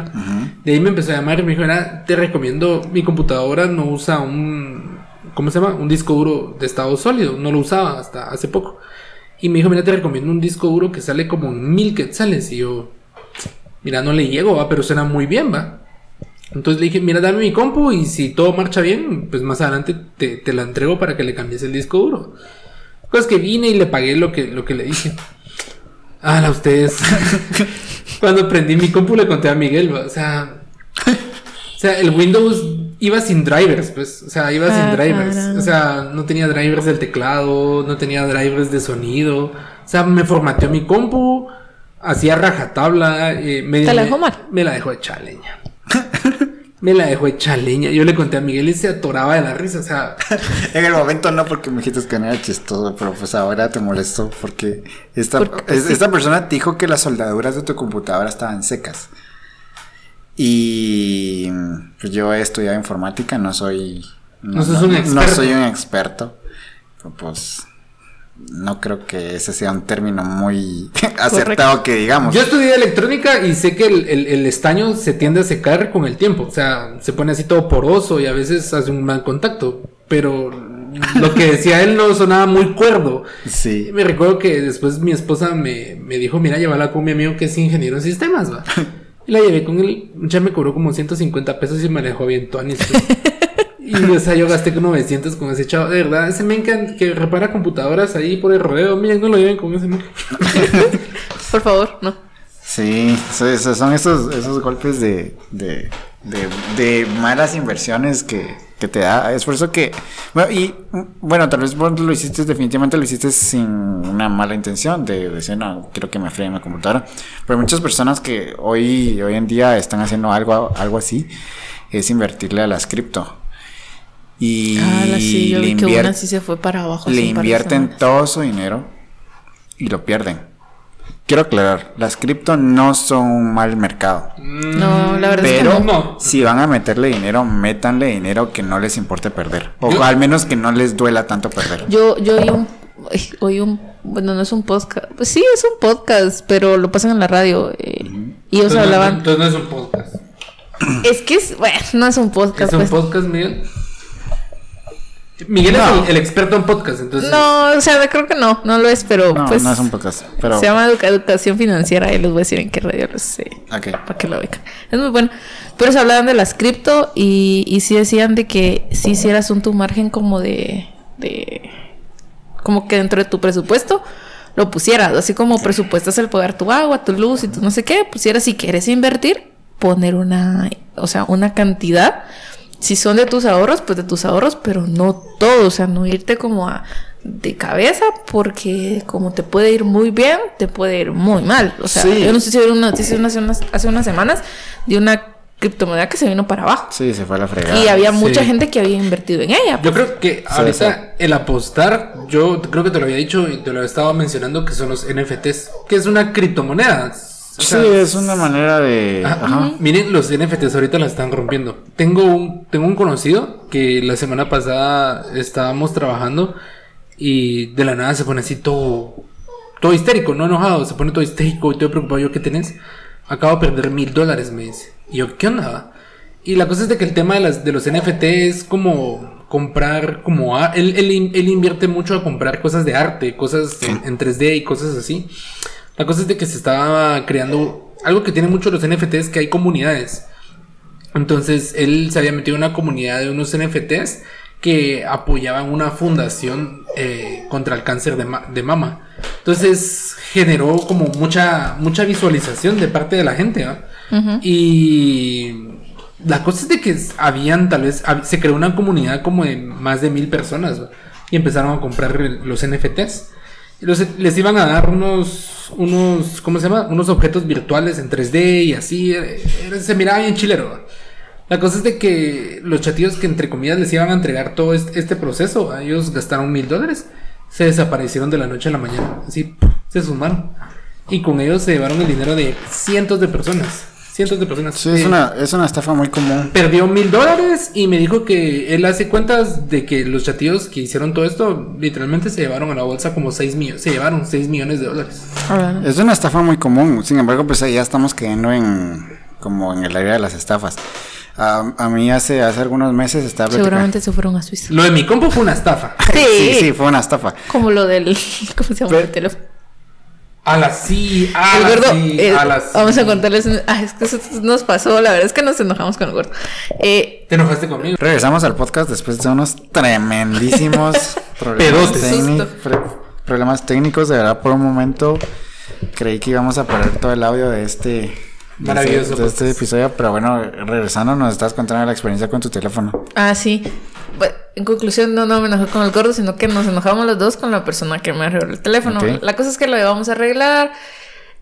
De ahí me empezó a llamar y me dijo, mira, te recomiendo, mi computadora no usa un, ¿cómo se llama? Un disco duro de estado sólido. No lo usaba hasta hace poco. Y me dijo, mira, te recomiendo un disco duro que sale como mil quetzales. Y yo, mira, no le llego, va, pero suena muy bien, va. Entonces le dije, mira, dame mi compu y si todo marcha bien, pues más adelante te, te la entrego para que le cambies el disco duro. Pues que vine y le pagué lo que, lo que le dije. Ah, ustedes. [LAUGHS] Cuando prendí mi compu le conté a Miguel, o sea... O sea, el Windows iba sin drivers, pues. O sea, iba sin Ah, drivers. O sea, no tenía drivers del teclado, no tenía drivers de sonido. O sea, me formateó mi compu, hacía rajatabla. eh, me, ¿Te la dejó mal? Me la dejó hecha leña. Me la dejó hecha leña. Yo le conté a Miguel y se atoraba de la risa. O sea, [LAUGHS] En el momento no, porque me dijiste que no era chistoso, pero pues ahora te molesto porque esta, Porque es- sí. esta persona te dijo que las soldaduras de tu computadora estaban secas. Y pues yo he estudiado informática, no soy... No sos un No experto. soy un experto. pero, pues no creo que ese sea un término muy [LAUGHS] acertado que digamos. Yo estudié electrónica y sé que el, el- el estaño se tiende a secar con el tiempo. O sea, se pone así todo poroso y a veces hace un mal contacto. Pero lo que decía él no sonaba muy cuerdo. Sí. Y me recuerdo que después mi esposa me, me dijo, mira, llévala con mi amigo que es ingeniero en sistemas, va. [LAUGHS] Y la llevé con él. Ya me cobró como 150 pesos y me dejó bien tuanis, [LAUGHS] pues. Y o sea, yo gasté con 900 con ese chavo. De verdad, ese men que, que repara computadoras ahí por el rodeo. Miren, no lo lleven con ese men. [LAUGHS] Por favor, no. Sí, so- so- son esos, esos golpes de, de, de, de malas inversiones que, que te da. Es por eso que. Bueno, y bueno, tal vez vos lo hiciste, definitivamente lo hiciste sin una mala intención de decir, no, quiero que me fríen la computadora. Pero muchas personas que hoy, hoy en día están haciendo algo, algo así, es invertirle a las cripto. Y Ah, sí, yo vi le que una sí se fue para abajo. le invierten todo su dinero y lo pierden. Quiero aclarar, las cripto no son un mal mercado. No, la verdad Pero es que no. si van a meterle dinero, métanle dinero que no les importe perder. O Yo- al menos que no les duela tanto perder. Yo, yo oí un, oí un, bueno, no es un podcast, pues sí, es un podcast, pero lo pasan en la radio. eh, Y ellos Entonces, no- hablaban, entonces no es un podcast. es que es, bueno, no es un podcast. ¿Es un pues. podcast, Miguel? Miguel No. es el, el experto en podcast, entonces. No, o sea, creo que no, no lo es, pero No, pues no es un podcast. Pero. se llama educa- educación financiera y les voy a decir en qué radio lo sé. Ok. para que lo ubican. Es muy bueno. Pero se hablaban de las cripto y, y sí decían de que si hicieras un tu margen como de, de como que dentro de tu presupuesto lo pusieras, así como presupuestas el pagar tu agua, tu luz y tu no sé qué, pusieras si quieres invertir, poner una, o sea, una cantidad. Si son de tus ahorros, pues de tus ahorros, pero no todo, o sea, no irte como a de cabeza porque como te puede ir muy bien, te puede ir muy mal. O sea, Sí. yo no sé si vieron una noticia hace unas, hace unas semanas de una criptomoneda que se vino para abajo. Sí, se fue a la fregada. Y había mucha Sí. gente que había invertido en ella. Yo creo que ahorita sí. el apostar, yo creo que te lo había dicho y te lo estaba mencionando que son los NFTs, que es una criptomoneda. O Sí, es una manera de. Ajá. Ajá. Miren, los NFTs ahorita la están rompiendo. Tengo un, tengo un conocido que la semana pasada estábamos trabajando y de la nada se pone así todo, todo histérico, no enojado, se pone todo histérico y todo preocupado. Yo, ¿qué tenés? Acabo de perder mil dólares, me dice. Y yo, ¿qué onda? Y la cosa es de que el tema de, las, de los NFT es como comprar, como a- él, él invierte mucho a comprar cosas de arte, cosas en, en 3D y cosas así. La cosa es de que se estaba creando algo que tiene mucho los NFTs, que hay comunidades. Entonces él se había metido en una comunidad de unos NFTs que apoyaban una fundación eh, contra el cáncer de, ma- de mama. Entonces generó como mucha, mucha visualización de parte de la gente. Y la cosa es de que habían tal vez, hab- se creó una comunidad como de más de mil personas y empezaron a comprar los NFTs. Les iban a dar unos, unos, ¿cómo se llama? Unos objetos virtuales en 3D y así. eh, se miraba bien chilero. La cosa es de que los chatillos que entre comillas les iban a entregar todo este, proceso, ellos gastaron mil dólares, se desaparecieron de la noche a la mañana, así se sumaron. Y con ellos se llevaron el dinero de cientos de personas. Cientos de personas. Sí, es Eh, una, es una estafa muy común. Perdió mil dólares y me dijo que él hace cuentas de que los chatillos que hicieron todo esto literalmente se llevaron a la bolsa como 6 millones. Se llevaron 6 millones de dólares. Es una estafa muy común. Sin embargo, pues ahí ya estamos cayendo en como en el área de las estafas. A, a mí hace, hace algunos meses estaba platicando- Seguramente se fueron a Suiza. Lo de mi compo fue una estafa. Sí, Sí, sí, fue una estafa. Como lo del. [LAUGHS] ¿Cómo se llama? Pero- el teléfono. A las sí, a el las gordo. sí, eh, a las vamos a sí. contarles. un- Ah, es que eso nos pasó. La verdad es que nos enojamos con el gordo. Eh, Te enojaste conmigo. Regresamos al podcast después de unos tremendísimos [LAUGHS] problemas, Pedotes. técni- Susto. pre- problemas técnicos. De verdad, por un momento creí que íbamos a parar todo el audio de este, de Maravilloso este, de este episodio. Pero bueno, regresando, nos estás contando la experiencia con tu teléfono. ah, sí. Bueno, en conclusión, no, no me enojé con el gordo, sino que nos enojamos los dos con la persona que me arregló el teléfono. Ok. La cosa es que lo íbamos a arreglar.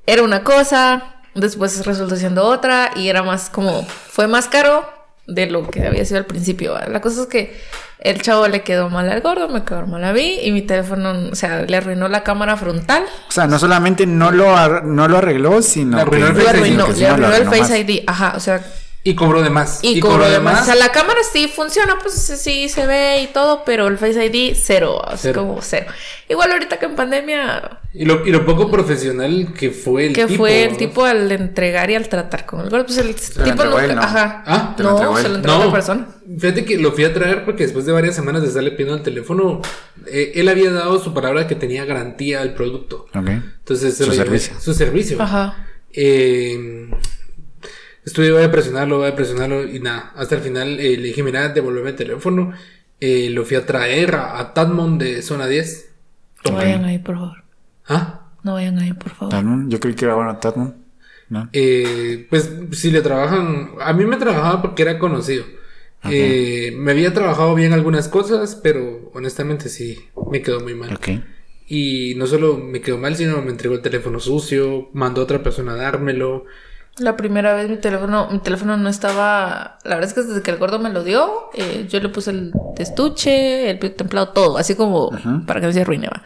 Era una cosa, después resultó siendo otra y era más como. Fue más caro de lo que había sido al principio. La cosa es que el chavo le quedó mal al gordo, me quedó mal a mí y mi teléfono, o sea, le arruinó la cámara frontal. O sea, no solamente no lo, ar- no lo arregló, sino Le arruinó el que- Face arruinó, le arruinó el. ID. Ajá, o sea, Y cobró de más. Y, cobró de más. O sea, la cámara sí funciona, pues sí se ve y todo, pero el Face ID cero, así Cero. como cero. Igual ahorita que en pandemia, Y lo, y lo poco profesional que fue el que tipo. fue el ¿no? tipo al entregar y al tratar con el gordo, pues el lo tipo nunca, él, ¿no? ajá, Ah, te lo no, entregó se lo entregó a No, otra persona. fíjate que lo fui a traer porque después de varias semanas de estarle pidiendo el teléfono, eh, él había dado su palabra que tenía garantía al producto. Ok. Entonces, Su lo servicio. Su servicio. Ajá. Eh, Estuve, voy a presionarlo, voy a presionarlo y nada. Hasta el final eh, le dije, mira, devuélveme el teléfono. Eh, lo fui a traer a, a Tadmon de zona 10. No vayan ahí, por favor. ¿Ah? No vayan ahí, por favor. Tatman, Yo creí que era bueno Tatman. No. Eh, pues si le trabajan, a mí me trabajaba porque era conocido. Eh, me había trabajado bien algunas cosas, pero honestamente sí, me quedó muy mal. Y no solo me quedó mal, sino me entregó el teléfono sucio, mandó a otra persona a dármelo. La primera vez mi teléfono, mi teléfono no estaba. La verdad es que desde que el gordo me lo dio, eh, yo le puse el estuche, el pie templado, todo, así como para que no se arruine. va.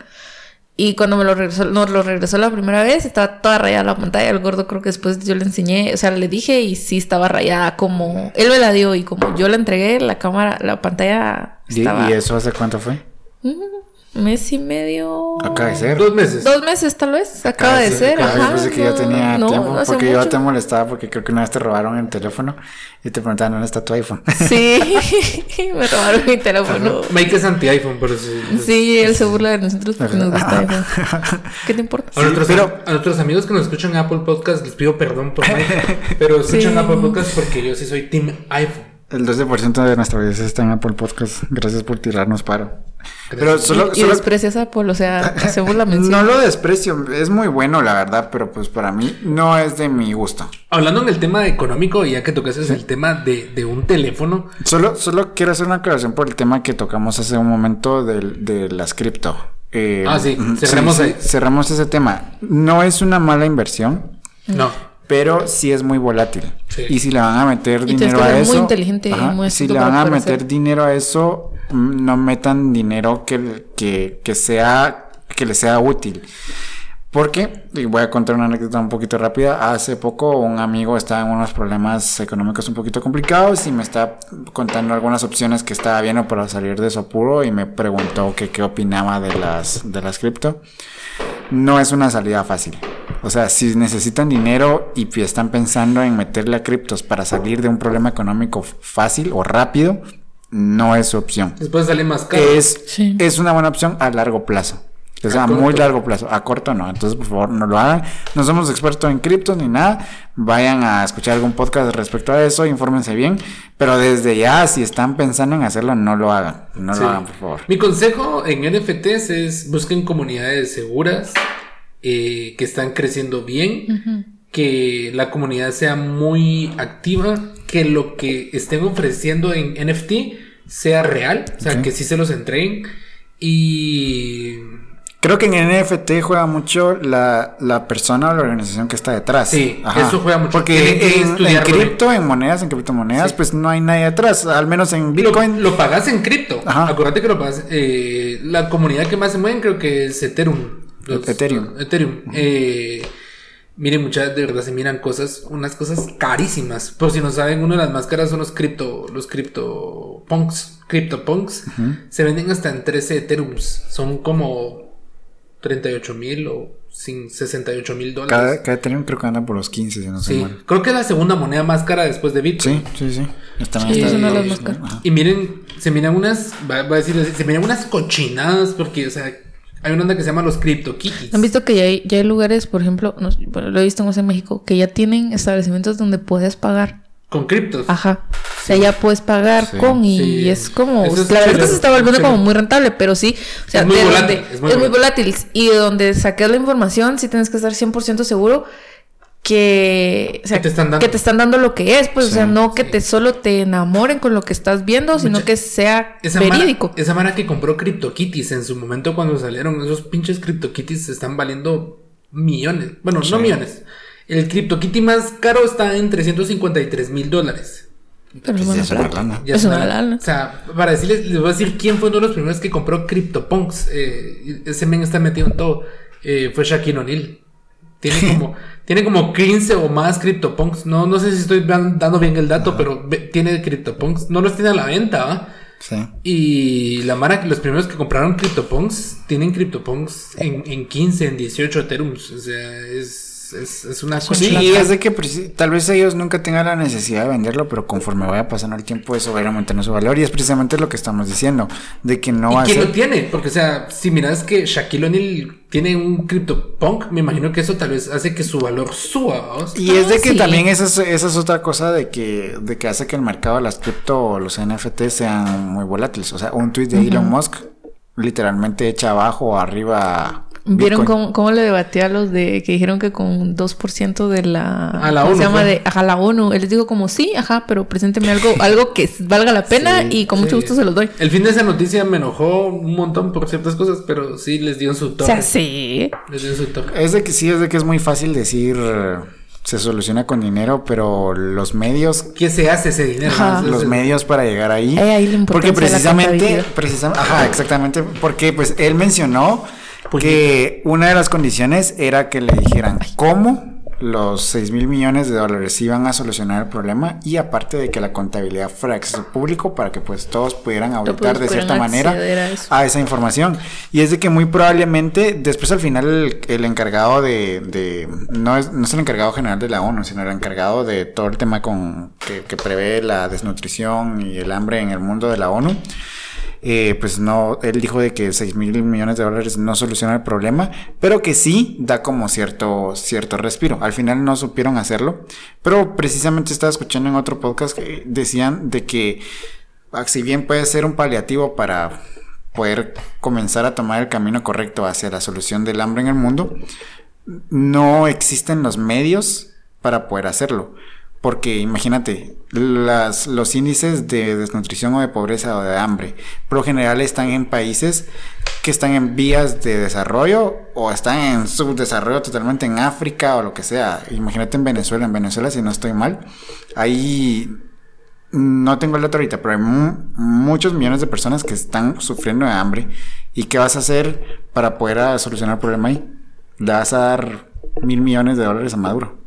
Y cuando me lo regresó, nos lo regresó la primera vez, estaba toda rayada la pantalla. El gordo creo que después yo le enseñé, o sea, le dije y sí estaba rayada como él me la dio y como yo la entregué, la cámara, la pantalla ¿Y, estaba y eso hace cuánto fue? un mes y medio. Acaba de ser. Dos meses. Dos meses tal vez, acaba de ser. Ah, yo Ajá, pensé que ya no, tenía no, tiempo. no porque yo te molestaba porque creo que una vez te robaron el teléfono y te preguntaban dónde está tu iPhone. [LAUGHS] Sí, [LAUGHS] me robaron mi teléfono. Mike es anti-iPhone, por eso. Sí, él se burla de nosotros porque nos gusta iPhone. ¿Qué te importa? A, nuestros, pero- a nuestros amigos que nos escuchan en Apple Podcast les pido perdón por Mike, [LAUGHS] pero escuchan Sí. Apple Podcast porque yo sí soy Team iPhone. El 12% de nuestra audiencia está en Apple Podcast. Gracias por tirarnos paro. Pero solo, y solo- desprecias a Apple, o sea, hacemos la [LAUGHS] mención. no lo desprecio, es muy bueno la verdad, pero pues para mí no es de mi gusto. Hablando en el tema económico, ya que tocaste el tema de, de un teléfono, Solo, solo quiero hacer una aclaración por el tema que tocamos hace un momento del- de, las cripto. Eh, Ah, sí, ahí. cerramos ese tema. No es una mala inversión, no. pero sí es muy volátil. Sí. Y si le van a meter Y dinero a eso, muy inteligente muy si le van a meter hacer. dinero a eso, mm, no metan dinero que, que, que sea que le sea útil. Porque, y voy a contar una anécdota un poquito rápida, hace poco un amigo estaba en unos problemas económicos un poquito complicados y me está contando algunas opciones que estaba viendo para salir de su apuro y me preguntó qué opinaba de las, de las cripto. No es una salida fácil. O sea, si necesitan dinero y están pensando en meterle a criptos para salir de un problema económico fácil o rápido, no es su opción. Después sale más caro. Es, Sí. es una buena opción a largo plazo. O sea, A a muy corto. largo plazo. A corto no. Entonces, por favor, no lo hagan. No somos expertos en criptos ni nada. Vayan a escuchar algún podcast respecto a eso. Infórmense bien. Pero desde ya, si están pensando en hacerlo, no lo hagan. No Sí. lo hagan, por favor. Mi consejo en NFTs es busquen comunidades seguras eh, que están creciendo bien, que la comunidad sea muy activa, que lo que estén ofreciendo en NFT sea real, o sea, que sí se los entreguen y Creo que en NFT juega mucho la, la persona o la organización que está detrás. Sí, eso juega mucho. Porque en, en cripto, en monedas, en criptomonedas, Sí. pues no hay nadie detrás. Al menos en lo, Bitcoin. lo pagas en cripto. Ajá. Acuérdate que lo pagas. eh, la comunidad que más se mueven creo que es Ethereum. Los- Ethereum. Ethereum. Eh, miren, muchas de verdad se miran cosas, unas cosas carísimas. Por si no saben, una de las más caras son los cripto, los cripto punks. Crypto punks. Se venden hasta en 13 Ethereums. Son como 38 mil o sin 68 mil dólares. cada, cada Ethereum creo que anda por los 15, si no se Sí, creo que es la segunda moneda más cara después de Bitcoin. Sí, sí, sí. Está- Sí, está- es una de las más caras. Ajá. Y miren, se miran unas, va, va a decir, así, se miran unas cochinadas porque, o sea, hay una onda que se llama los CryptoKitties. ¿Han visto que ya hay, ya hay lugares, por ejemplo, no sé, bueno, lo he visto más en México, que ya tienen establecimientos donde puedes pagar? Con criptos. Ajá. O sea, ya puedes pagar Sí. con y Sí. es como... Es la verdad es que chévere, se está volviendo como muy rentable, pero sí. O sea, Es muy volátil, donde- es muy volátil. Y de donde saques la información, sí tienes que estar 100% seguro que... O sea, Que te están dando. que te están dando lo que es. Pues, o sea, no que sí. te solo te enamoren con lo que estás viendo, sino Mucha- que sea Esa verídico. Mara, esa mara que compró CryptoKitties en su momento cuando salieron, esos pinches CryptoKitties están valiendo millones. Bueno, no millones. El CryptoKitty más caro está en 353 mil dólares. Pero es Pues es una lana. Ya Es una una- lana. O sea, para decirles, les voy a decir quién fue uno de los primeros que compró CryptoPunks. Eh, ese men está metido en todo. Eh, fue Shaquille O'Neal. Tiene como, tiene como 15 o más CryptoPunks. No, no sé si estoy dan- dando bien el dato, pero tiene CryptoPunks. No los tiene a la venta, ¿va? Sí. Y la Mara, los primeros que compraron CryptoPunks, tienen CryptoPunks en, en 15, en 18 Ethereums. O sea, es, es, es una cosa. Sí, y es de que preci- tal vez ellos nunca tengan la necesidad de venderlo, pero conforme vaya pasando el tiempo eso va a ir aumentando su valor y es precisamente lo que estamos diciendo, de que no ¿Y va a quién ser... lo tiene? Porque, o sea, si miras que Shaquille O'Neal tiene un CryptoPunk, me imagino que eso tal vez hace que su valor suba. Y es de Ah, que sí. también esa es, esa es otra cosa de que, de que hace que el mercado de las cripto o los NFT sean muy volátiles. O sea, un tweet de Elon Musk literalmente echa abajo o arriba. ¿Vieron cómo, cómo le debatía a los de que dijeron que con 2% de la... A la ¿cómo ONU se llama? De, ajá, la ONU. Él les digo como, sí, ajá, pero presénteme algo, [LAUGHS] algo que valga la pena Sí, y con mucho Sí. gusto se los doy. El fin de esa noticia me enojó un montón por ciertas cosas, pero sí les dio su O toque. sea, sí. Les dio su toque. Es de que sí, es de que es muy fácil decir eh, se soluciona con dinero, pero los medios ¿Qué se hace ese dinero? Ajá. Los medios para llegar ahí. Hay ahí la porque importancia de la precisamente, precisamente, ajá, exactamente, porque pues él mencionó Pues que una de las condiciones era que le dijeran cómo los 6 mil millones de dólares iban a solucionar el problema y aparte de que la contabilidad fuera acceso público para que pues todos pudieran auditar de cierta manera a esa información. Y es de que muy probablemente después al final el, el encargado de, de- no, es, no es el encargado general de la ONU, sino el encargado de todo el tema con que, que prevé la desnutrición y el hambre en el mundo de la ONU. Eh, pues no, él dijo de que 6 mil millones de dólares no soluciona el problema, pero que sí da como cierto, cierto respiro. Al final no supieron hacerlo, pero precisamente estaba escuchando en otro podcast que decían de que ah, si bien puede ser un paliativo para poder comenzar a tomar el camino correcto hacia la solución del hambre en el mundo, no existen los medios para poder hacerlo. Porque imagínate, las, los índices de desnutrición o de pobreza o de hambre, por lo general están en países que están en vías de desarrollo o están en subdesarrollo totalmente en África o lo que sea. Imagínate en Venezuela, en Venezuela si no estoy mal, ahí no tengo el dato ahorita, pero hay mu- muchos millones de personas que están sufriendo de hambre. ¿Y qué vas a hacer para poder solucionar el problema ahí? Le vas a dar mil millones de dólares a Maduro.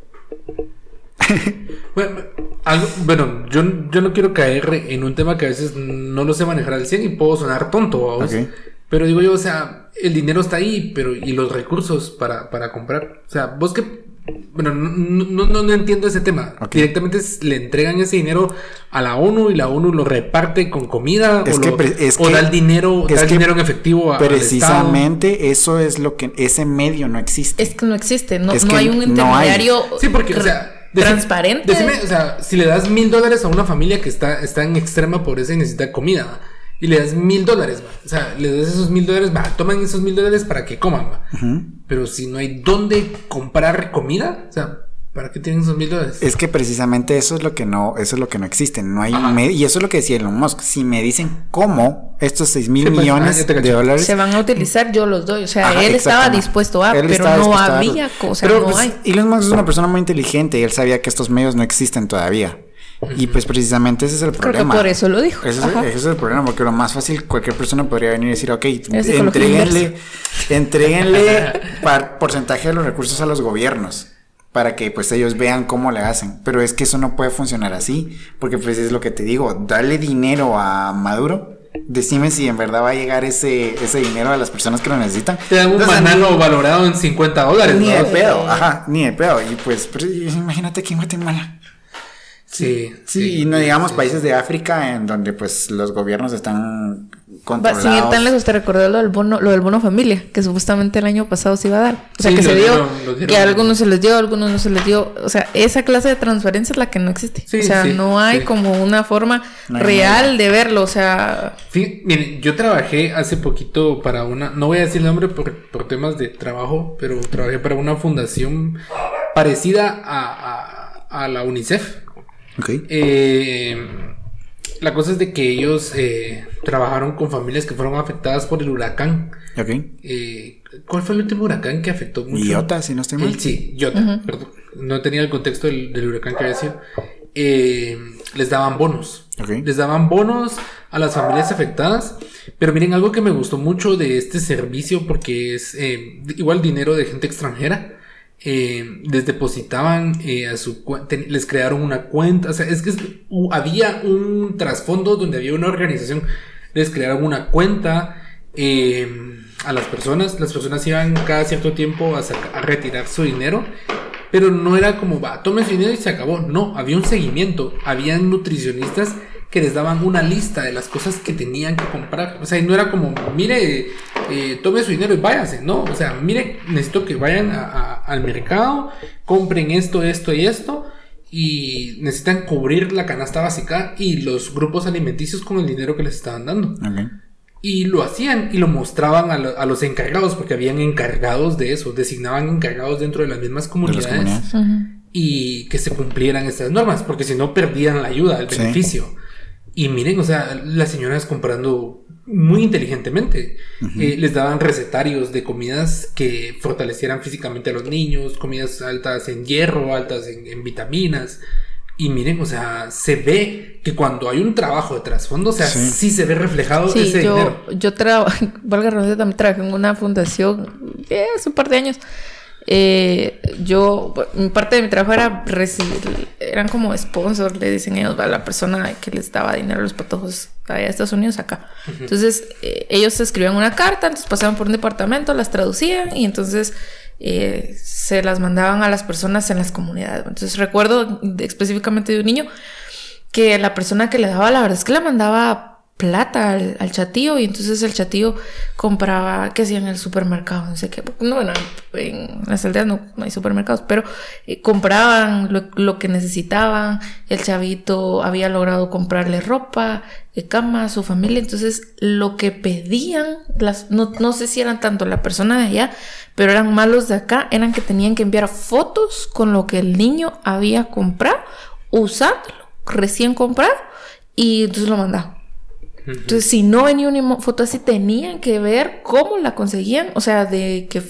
[LAUGHS] Bueno, algo- bueno, yo, yo no quiero caer en un tema que a veces no lo sé manejar al 100 y puedo sonar tonto, ¿vamos? Ok. Pero digo yo, o sea, el dinero está ahí, pero ¿y los recursos para, para comprar? O sea, vos que... Bueno, no, no, no, no entiendo ese tema. Ok. Directamente le entregan ese dinero a la ONU y la ONU lo reparte con comida Es o, que lo- es o que- da el dinero, es da el que dinero en efectivo a, al Estado. Precisamente eso es lo que ese medio no existe. Es que no existe, no, Es no que hay un no hay. intermediario Sí, porque, o sea, transparente. Decime, o sea, si le das mil dólares a una familia que está, está en extrema pobreza y necesita comida, ¿va? y le das mil dólares, o sea, le das esos mil dólares, va, toman esos mil dólares para que coman, ¿va? pero si no hay dónde comprar comida, o sea, ¿para qué tienen esos mil dólares? Es que precisamente eso es lo que no, eso es lo que no existe. No hay me- y eso es lo que decía Elon Musk. Si me dicen cómo estos 6 mil ah, millones te de dólares se van a utilizar, yo los doy. O sea, Ajá, él estaba dispuesto a, Él pero estaba no dispuesto a darlo. había cosa, Pero, no pues, hay. Elon Musk es una persona muy inteligente y él sabía que estos medios no existen todavía. Y pues precisamente ese es el Creo que problema. por eso lo dijo. Ese es, Ajá. ese es el problema, porque lo más fácil, cualquier persona podría venir y decir, ok, entreguenle, entreguenle [LAUGHS] par- porcentaje de los recursos a los gobiernos para que pues ellos vean cómo le hacen. Pero es que eso no puede funcionar así, porque pues es lo que te digo, dale dinero a Maduro. Decime si en verdad va a llegar ese, ese dinero a las personas que lo necesitan. Te dan un Entonces, banano valorado en 50 dólares, Ni ¿no? de pedo, ajá, ni de pedo. Y pues, pero imagínate aquí en Guatemala. Sí, Sí, y no digamos países de África en donde pues los gobiernos están controlados. sin ir tan lejos, te recordé lo del bono, lo del bono familia, que supuestamente el año pasado se iba a dar. O sea, Sí, que lo se dio, dieron, que a algunos se les dio, a algunos no se les dio. O sea, esa clase de transparencia es la que no existe. Sí, o sea, sí, no hay sí. como una forma No hay real de verlo. O sea, Fí- miren, yo trabajé hace poquito para una, no voy a decir el nombre por, por temas de trabajo, pero trabajé para una fundación parecida a, a- a la UNICEF. Ok. Eh, la cosa es de que ellos eh, trabajaron con familias que fueron afectadas por el huracán. Ok. Eh, ¿Cuál fue el último huracán que afectó mucho? Iota, si no estoy mal. El- sí, Iota, perdón. No tenía el contexto del, del huracán que había sido. Eh, les daban bonos. Les daban bonos a las familias afectadas. Pero miren, algo que me gustó mucho de este servicio, porque es eh, igual dinero de gente extranjera. Eh, les depositaban eh, a su les crearon una cuenta, o sea, es que había un trasfondo donde había una organización, les crearon una cuenta eh, a las personas, las personas iban cada cierto tiempo a, a retirar su dinero Pero no era como, va, tome su dinero y se acabó. No, había un seguimiento. Habían nutricionistas que les daban una lista de las cosas que tenían que comprar. O sea, y no era como, mire, eh, tome su dinero y váyase. No, o sea, mire, necesito que vayan al mercado, compren esto, esto y esto. Y necesitan cubrir la canasta básica y los grupos alimenticios con el dinero que les estaban dando. Y lo hacían y lo mostraban a, los encargados, porque habían encargados de eso, designaban encargados dentro de las mismas comunidades, y que se cumplieran estas normas, porque si no perdían la ayuda, el beneficio. Y miren, o sea, las señoras comprando muy inteligentemente. Eh, les daban recetarios de comidas que fortalecieran físicamente a los niños, comidas altas en hierro, altas en vitaminas. Y miren, o sea, se ve que cuando hay un trabajo de trasfondo, o sea, sí, se ve reflejado sí, ese yo, dinero. Yo trabajo, [LAUGHS] valga también trabajé en una fundación eh, hace un par de años. Eh, yo, parte de mi trabajo era recibir, eran como sponsors, le dicen ellos, a la persona que les daba dinero a los patojos allá de Estados Unidos acá. Entonces, eh, ellos escribían una carta, entonces pasaban por un departamento, las traducían y entonces eh, se las mandaban a las personas en las comunidades. Entonces recuerdo específicamente de un niño que la persona que le daba, la verdad es que le mandaba plata al, chatío y entonces el chatío compraba, que hacía en el supermercado, no sé qué, no, bueno, en las aldeas no, hay supermercados, pero eh, compraban lo, que necesitaban, el chavito había logrado comprarle ropa, eh, cama a su familia, entonces lo que pedían, las, no, no sé si eran tanto la persona de allá, pero eran malos de acá, eran que tenían que enviar fotos con lo que el niño había comprado, usándolo, recién comprado, y entonces lo mandaba. Entonces, si no venía una foto así, tenían que ver cómo la conseguían, o sea, de que,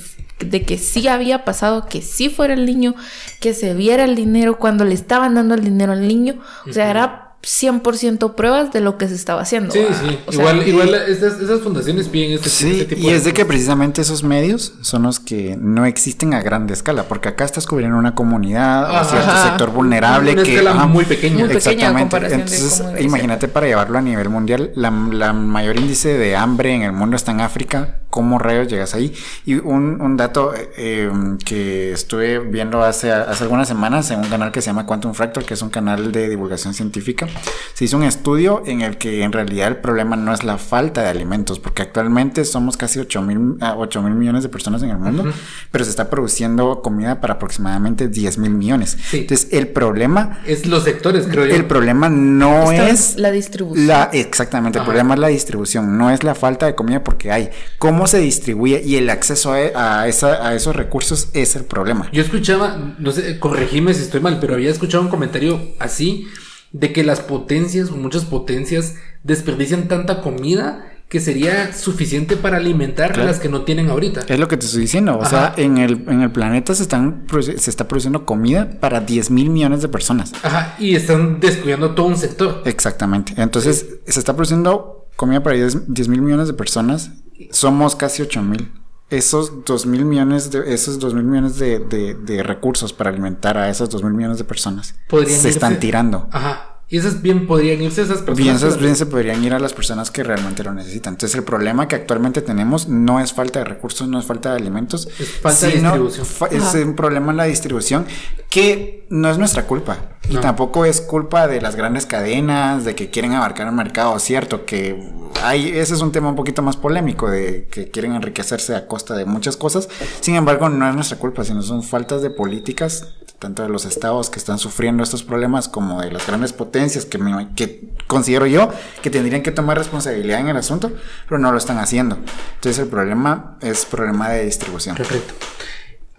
de que sí había pasado, que sí fuera el niño, que se viera el dinero cuando le estaban dando el dinero al niño, o sea, era 100% pruebas de lo que se estaba haciendo. Sí, sí. igual, igual esas, esas, fundaciones piden este, sí, este tipo y es de que precisamente esos medios son los que no existen a grande escala, porque acá estás cubriendo una comunidad o cierto sector vulnerable una que escala muy pequeña. Muy exactamente. Entonces, imagínate para llevarlo a nivel mundial, la, la, mayor índice de hambre en el mundo está en África. ¿Cómo rayos llegas ahí? Y un, un dato eh, que estuve viendo hace, hace algunas semanas en un canal que se llama Quantum Fractal, que es un canal de divulgación científica se hizo un estudio en el que en realidad el problema no es la falta de alimentos, porque actualmente somos casi 8 mil, ah, mil millones de personas en el mundo, pero se está produciendo comida para aproximadamente 10 mil millones. Entonces, el problema... Es los sectores, creo yo. El problema no es... La distribución. La, exactamente, el problema es la distribución, no es la falta de comida porque hay. Cómo se distribuye y el acceso a, a, esa, a esos recursos es el problema. Yo escuchaba, no sé, corregime si estoy mal, pero había escuchado un comentario así de que las potencias o muchas potencias desperdician tanta comida que sería suficiente para alimentar a las que no tienen ahorita. Es lo que te estoy diciendo. O sea, en el, en el planeta se, están, se está produciendo comida para 10 mil millones de personas. Ajá, y están descuidando todo un sector. Exactamente. Entonces, se está produciendo comida para 10 mil millones de personas. Somos casi 8 mil esos dos mil millones de esos dos mil millones de, de, recursos para alimentar a esos dos mil millones de personas se están tirando. Ajá. Y esas bien podrían irse a esas personas. Bien, esas bien se podrían ir a las personas que realmente lo necesitan. Entonces, el problema que actualmente tenemos no es falta de recursos, no es falta de alimentos. Es falta de distribución. es un problema en la distribución que no es nuestra culpa. Y tampoco es culpa de las grandes cadenas, de que quieren abarcar el mercado. Cierto que hay, ese es un tema un poquito más polémico, de que quieren enriquecerse a costa de muchas cosas. Sin embargo, no es nuestra culpa, sino son faltas de políticas tanto de los estados que están sufriendo estos problemas como de las grandes potencias que, que considero yo que tendrían que tomar responsabilidad en el asunto, pero no lo están haciendo. Entonces el problema es problema de distribución. Perfecto.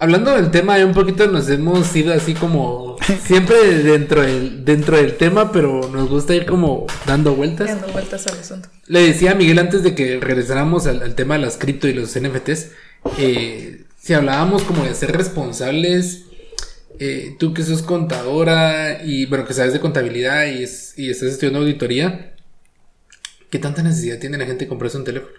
Hablando del tema, un poquito nos hemos ido así como [LAUGHS] siempre dentro del, dentro del tema, pero nos gusta ir como dando vueltas. Dando vueltas al asunto. Le decía a Miguel antes de que regresáramos al, tema de las cripto y los NFTs, eh, si hablábamos como de ser responsables eh, tú que sos contadora y bueno, que sabes de contabilidad y, estás estudiando auditoría, ¿qué tanta necesidad tiene la gente de comprarse un teléfono?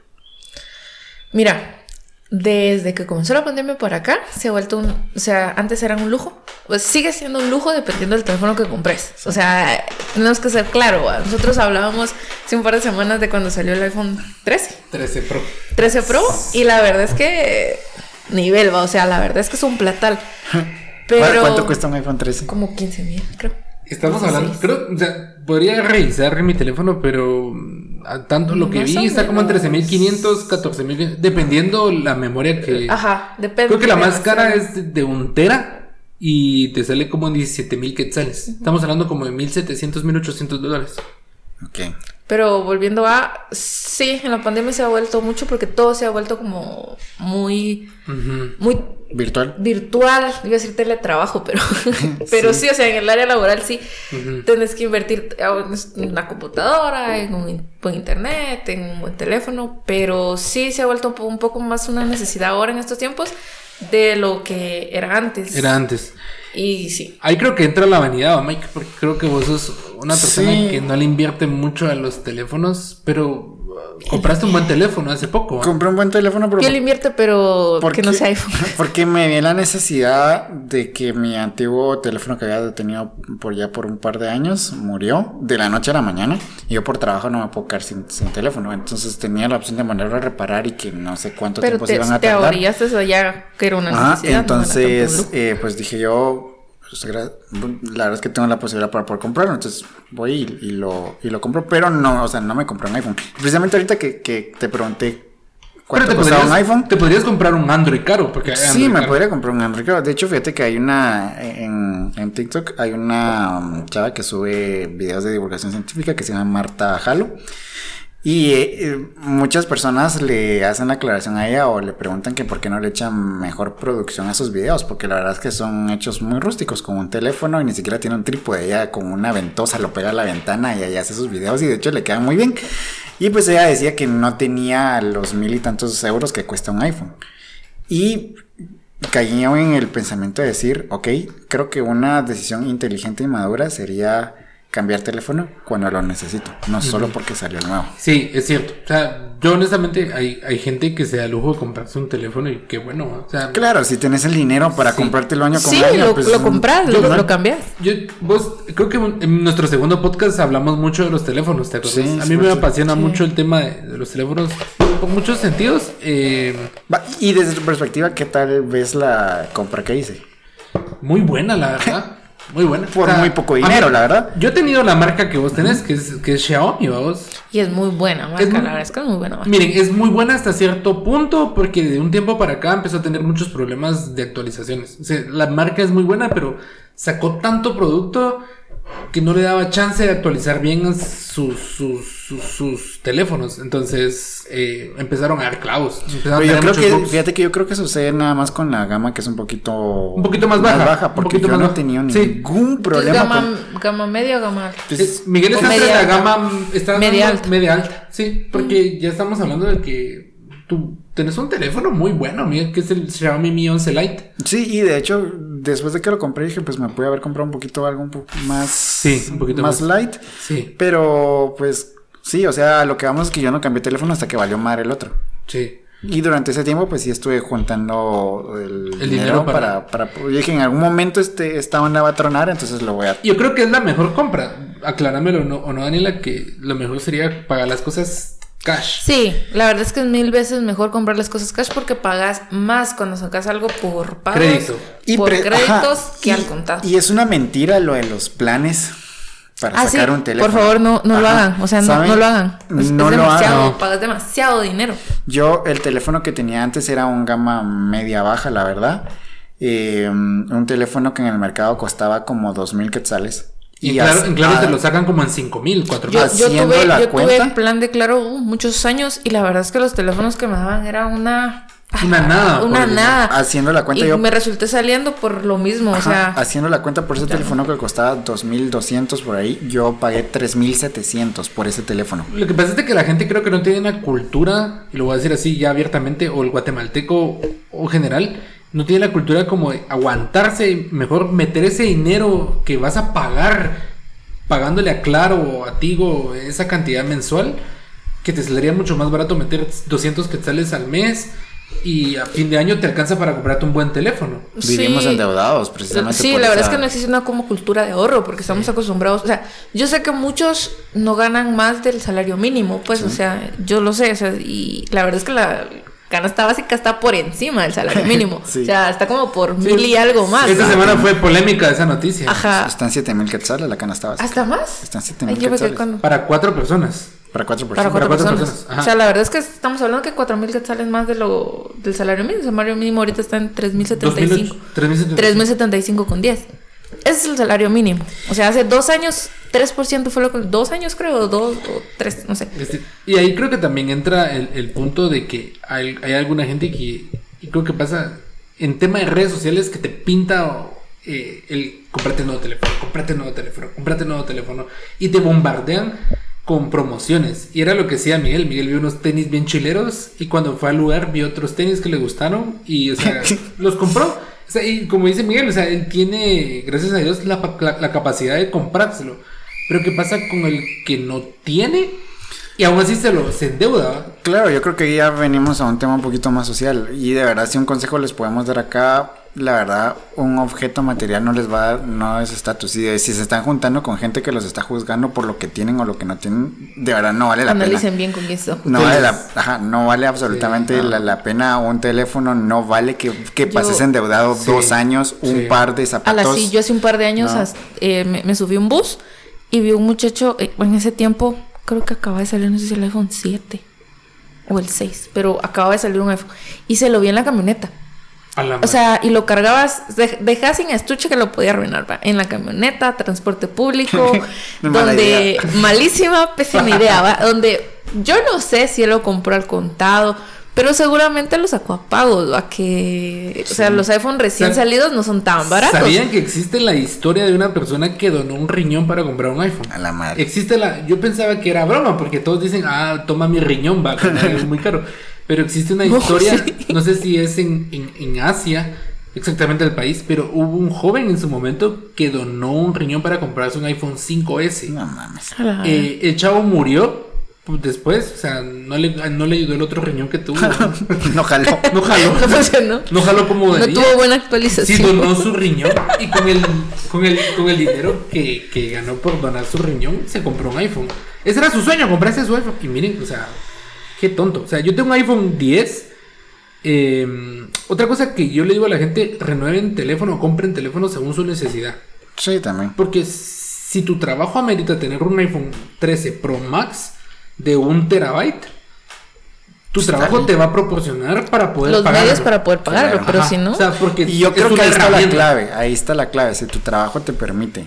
Mira, desde que comenzó la pandemia por acá, se ha vuelto un, o sea, antes era un lujo, pues sigue siendo un lujo dependiendo del teléfono que compres. O sea, tenemos que ser claro, nosotros hablábamos hace un par de semanas de cuando salió el iPhone 13. 13 Pro. 13 Pro, y la verdad es que nivel, o sea, la verdad es que es un platal. Pero ¿Cuánto cuesta un iPhone 13? como 15 mil, creo. Estamos 16. hablando, creo, o sea, podría revisar mi teléfono, pero mm, tanto lo que Más vi está como en menos. 13.500, 14.000, dependiendo la memoria que... Ajá, depende. Creo que la más cara es de- de un tera y te sale como en 17.000 quetzales. Estamos hablando como de 1.700, 1.800 dólares. Ok. Pero volviendo a. Sí, en la pandemia se ha vuelto mucho porque todo se ha vuelto como muy. Muy ¿Virtual? virtual, iba a decir teletrabajo, pero, [LAUGHS] [LAUGHS] pero sí. o sea, en el área laboral sí, Ujú. tienes que invertir en una computadora, en un buen internet, en un buen teléfono, pero sí se ha vuelto un poco más una necesidad ahora en estos tiempos de lo que era antes. Era antes. Y sí. Ahí creo que entra la vanidad, ¿va, Mike, porque creo que vos sos una persona Sí. que no le invierte mucho a los teléfonos, pero compraste un buen teléfono hace poco. Compré un buen teléfono, pero... Yo le invierte, pero ¿Por que no sea iPhone. [LAUGHS] Porque me vi la necesidad de que mi antiguo teléfono que había tenido por ya por un par de años murió de la noche a la mañana. Y yo por trabajo no me puedo quedar sin, sin teléfono. Entonces tenía la opción de mandarlo a reparar y que no sé cuánto Pero tiempo te, se iban a te tardar. ahorillaste eso ya que era una necesidad. no era entonces, eh, pues dije yo, pues, la verdad es que tengo la posibilidad para poder comprarlo, entonces voy y, y lo, y lo compro, pero no, o sea, no me compré un iPhone. Precisamente ahorita que, que te pregunté Pero cuánto te costaba un podrías, iPhone. te podrías comprar un Android caro, porque Sí, Android me caro. podría comprar un Android. Claro, De hecho, fíjate que hay una en, en TikTok, hay una um, chava que sube videos de divulgación científica que se llama Marta Jalo. Y eh, eh, muchas personas le hacen la aclaración a ella o le preguntan que por qué no le echan mejor producción a sus videos, porque la verdad es que son hechos muy rústicos, con un teléfono y ni siquiera tiene un trípode, ella con una ventosa lo pega a la ventana y ahí hace sus videos y de hecho le quedan muy bien. Y pues ella decía que no tenía los mil y tantos euros que cuesta un iPhone. Y caí yo en el pensamiento de decir, ok, creo que una decisión inteligente y madura sería cambiar teléfono cuando lo necesito, no solo porque salió nuevo. Sí, es cierto. O sea, yo honestamente hay, hay gente que se da lujo de comprarse un teléfono y qué bueno. O sea, Claro, si tenés el dinero para Sí. comprarte el año con Sí, año, lo, pues, lo compras, yo lo, no- lo cambias. Yo, vos, creo que en nuestro segundo podcast hablamos mucho de los teléfonos, ¿te acuerdas? Sí, a sí, mí me apasiona Sí. mucho el tema de, de los teléfonos por muchos sentidos. eh, Y desde tu perspectiva, ¿qué tal ves la compra que hice? muy buena, la verdad. [LAUGHS] Muy buena. Por muy poco dinero, mí- la verdad. Yo he tenido la marca que vos tenés, que es, que es Xiaomi, vos. Y es muy buena marca, muy- la verdad es que es muy buena marca. Miren, es muy buena hasta cierto punto porque de un tiempo para acá empezó a tener muchos problemas de actualizaciones. O sea, la marca es muy buena, pero sacó tanto producto que no le daba chance de actualizar bien sus, sus, sus, sus teléfonos. Entonces eh, empezaron a dar clavos. Empezaron yo creo que, bugs. fíjate que yo creo que sucede nada más con la gama que es un poquito... Un poquito más baja, un porque poquito yo más no baja. Sí. ningún problema gama, con... gama media o gama alta. pues, Miguel está entre media la gama está Media alta. media alta. Sí, porque ya estamos hablando de que tú tenés un teléfono muy bueno, Miguel, que es el Xiaomi Mi 11 Lite. Sí, y de hecho, después de que lo compré, dije, pues me pude haber comprado un poquito algo un poco más... Sí, un poquito más. más. light. Sí, Pero, pues, sí, o sea, lo que vamos es que yo no cambié teléfono hasta que valió madre el otro. sí. Y durante ese tiempo, pues sí estuve juntando el, El dinero, dinero para... para- para... Dije, en algún momento este, esta onda va a tronar, entonces lo voy a... Yo creo que es la mejor compra. Acláramelo o no, o no, Daniela, que lo mejor sería pagar las cosas cash. Sí, la verdad es que es mil veces mejor comprar las cosas cash porque pagas más cuando sacas algo por pagos, Crédito. por pre- créditos ajá, que y- al contado. Y es una mentira lo de los planes para Ah, sí, sacar un teléfono. por favor, no, no lo hagan. O sea, no, lo hagan. Es, es no lo hagan. pagas demasiado dinero. Yo, el teléfono que tenía antes era un gama media baja, la verdad. Eh, un teléfono que en el mercado costaba como dos mil quetzales. Y, claro, en claro te lo sacan como en 5 mil, 4 Yo, mil. yo Haciendo tuve, la yo tuve cuenta. plan de claro uh, muchos años y la verdad es que los teléfonos que me daban era una... Una nada, Una nada. Haciendo la cuenta y yo- me resulté saliendo por lo mismo, o sea... haciendo la cuenta por ese teléfono que costaba 2200 por ahí, yo pagué 3700 por ese teléfono. Lo que pasa es de que la gente creo que no tiene una cultura, y lo voy a decir así ya abiertamente, o el guatemalteco o general, no tiene la cultura como de aguantarse, mejor meter ese dinero que vas a pagar pagándole a Claro o a Tigo esa cantidad mensual, que te saldría mucho más barato meter 200 quetzales al mes y a fin de año te alcanza para comprarte un buen teléfono. Vivimos sí. endeudados, precisamente. Sí, por la verdad es que no existe una como cultura de ahorro porque estamos acostumbrados, o sea, yo sé que muchos no ganan más del salario mínimo, pues, o sea, yo lo sé, o sea, y la verdad es que la canasta básica está por encima del salario [LAUGHS] mínimo. Sí. O sea, está como por Sí. mil y algo más. Esta semana fue polémica esa noticia. Ajá. Están 7 mil quetzales la canasta básica. ¿Hasta más? Están 7 Ay, mil quetzales. con... Para cuatro personas. Para cuatro Para personas. cuatro, cuatro personas. personas, ajá. O sea, la verdad es que estamos hablando que cuatro mil quetzales más de lo del salario mínimo. El salario mínimo ahorita está en 3.075. 3.075. 3.075 con 10. Ese es el salario mínimo. O sea, hace dos años, 3% fue lo que... Dos años creo, dos o tres, no sé. Este, y ahí creo que también entra el, el punto de que hay, hay alguna gente que, y creo que pasa en tema de redes sociales que te pinta eh, el comprate nuevo teléfono, comprate nuevo teléfono, comprate nuevo teléfono y te bombardean con promociones. Y era lo que decía Miguel. Miguel vio unos tenis bien chileros y cuando fue al lugar vio otros tenis que le gustaron y o sea, [LAUGHS] los compró. O sea, y como dice Miguel, o sea, él tiene, gracias a Dios, la, la- la capacidad de comprárselo. Pero ¿qué pasa con el que no tiene? Y aún así se lo se endeuda. Claro, yo creo que ya venimos a un tema un poquito más social. Y de verdad, si un consejo les podemos dar acá, la verdad, un objeto material no les va a dar, no es estatus. Y si se están juntando con gente que los está juzgando por lo que tienen o lo que no tienen, de verdad no vale la Analicen pena. bien con eso. No vale, la, ajá, no vale absolutamente Sí, no. la, la pena un teléfono, no vale que, que Yo- pases endeudado Sí, dos años, un sí. par de A zapatos. la sí, yo hace un par de años No. as- eh, me, me subí a un bus y vi un muchacho, eh, en ese tiempo, creo que acaba de salir, no sé si el iPhone 7 o el 6, pero acaba de salir un iPhone y se lo vi en la camioneta. A O sea, y lo cargabas, de- dejás sin estuche que lo podía arruinar, ¿va? En la camioneta, transporte público, [LAUGHS] donde idea. [LAUGHS] malísima, pésima idea, ¿va? Donde yo no sé si él lo compró al contado, pero seguramente lo sacó a pagos, ¿va? Que, o sea, los iPhone recién Sab- salidos no son tan baratos. ¿Sabían que existe la historia de una persona que donó un riñón para comprar un iPhone? A la madre. Existe la. Yo pensaba que era broma, porque todos dicen, ah, toma mi riñón, va, es muy caro. [LAUGHS] Pero existe una [LAUGHS] No, historia, sí. no sé si es en, en, en Asia, exactamente el país, pero hubo un joven en su momento que donó un riñón para comprarse un iPhone 5S. No mames. Eh, el chavo murió pues, después, o sea, no le, no le ayudó el otro riñón que tuvo. ¿no? [LAUGHS] no jaló. [LAUGHS] No jaló. No funcionó. No jaló como No debía. tuvo buena Sí, actualización. donó su riñón y con el, con el, con el dinero que, que ganó por donar su riñón se compró un iPhone. Ese era su sueño, comprarse su iPhone. Y miren, o sea, qué tonto. O sea, yo tengo un iPhone 10. eh, otra cosa que yo le digo a la gente, renueven teléfono o compren teléfono según su necesidad. Sí, también. Porque si tu trabajo amerita tener un iPhone 13 Pro Max de un terabyte, tu Está trabajo bien. te va a proporcionar para poder Los pagarlo. medios para poder pagarlo, Claro. pero Ajá, si no. O sea, porque Y yo creo que ahí está la clave, ahí está la clave, si tu trabajo te permite.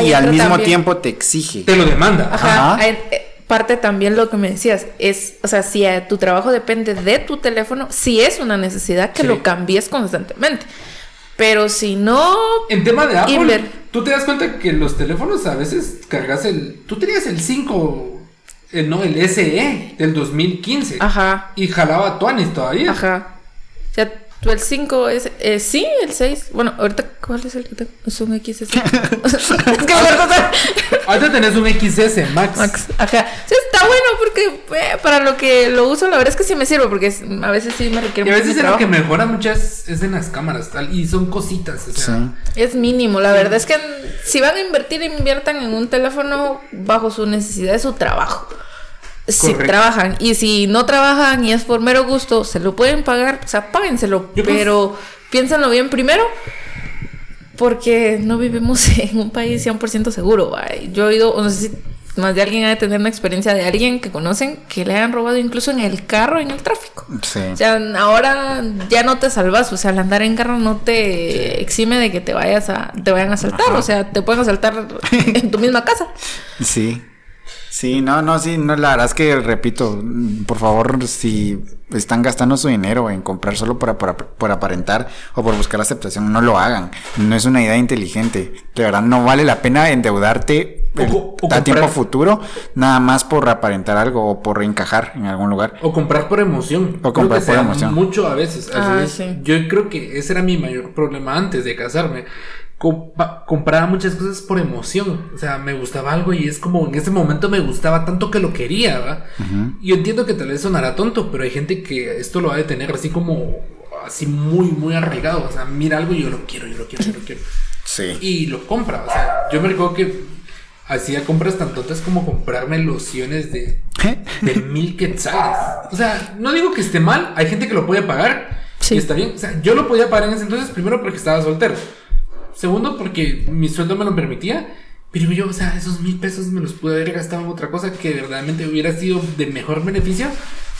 Y al mismo también. tiempo te exige. Te lo demanda. Ajá. Ajá. hay- eh, parte también lo que me decías es, o sea, si eh, tu trabajo depende de tu teléfono, si es una necesidad que Sí. lo cambies constantemente. Pero si no, En tema de Apple, Inver. tú te das cuenta que los teléfonos a veces cargas el. Tú tenías el 5, el, no, el SE del 2015. ajá, Y jalaba Tuanis todavía. ajá. O sea, tú el 5 es, eh, sí, el 6. Bueno, ahorita, ¿cuál es el que tengo? Es un XS. [LAUGHS] es que Ahorita tenés un XS Max. Max, ajá. O sea, está bueno porque eh, para lo que lo uso, la verdad es que sí me sirve porque es- a veces sí me requiere Y a veces lo que mejora muchas es en las cámaras tal, y son cositas. O sea, Sí. Es mínimo, la verdad es que si van a invertir, inviertan en un teléfono bajo su necesidad de su trabajo. Si Correcto. trabajan y si no trabajan y es por mero gusto, se lo pueden pagar, o sea, páguenselo, Yo pero piénsenlo bien primero porque no vivimos [LAUGHS] en un país 100% seguro. ¿va? Yo he oído, no sé si más de alguien ha de tener una experiencia de alguien que conocen que le han robado incluso en el carro, en el tráfico. Sí. O sea, ahora ya no te salvas, o sea, al andar en carro no te exime de que te vayas a, te vayan a asaltar, Ajá. o sea, te pueden asaltar [LAUGHS] en tu misma casa. Sí. Sí, no, no, sí, no, la verdad es que repito, por favor, si están gastando su dinero en comprar solo por, por, por aparentar o por buscar la aceptación, no lo hagan. No es una idea inteligente. De verdad, no vale la pena endeudarte el- o a tiempo futuro, nada más por aparentar algo o por encajar en algún lugar. O comprar por emoción. O Creo comprar que por emoción. Mucho a veces. así Ah, es. sí. Yo creo que ese era mi mayor problema antes de casarme. Compraba muchas cosas por emoción. O sea, me gustaba algo y es como en ese momento me gustaba tanto que lo quería, ¿va? Yo entiendo que tal vez sonará tonto, pero hay gente que esto lo va a tener así como así muy, muy arraigado. O sea, mira algo y yo lo quiero, yo lo quiero, yo lo quiero. Sí. Y lo compra. O sea, yo me recuerdo que hacía compras tan tontas como comprarme lociones de [LAUGHS] de mil quetzales. O sea, no digo que esté mal, hay gente que lo puede pagar Sí. y está bien. O sea, yo lo podía pagar en ese entonces, primero porque estaba soltero. Segundo, porque mi sueldo me lo permitía. Pero yo, o sea, esos mil pesos me los pude haber gastado en otra cosa que verdaderamente hubiera sido de mejor beneficio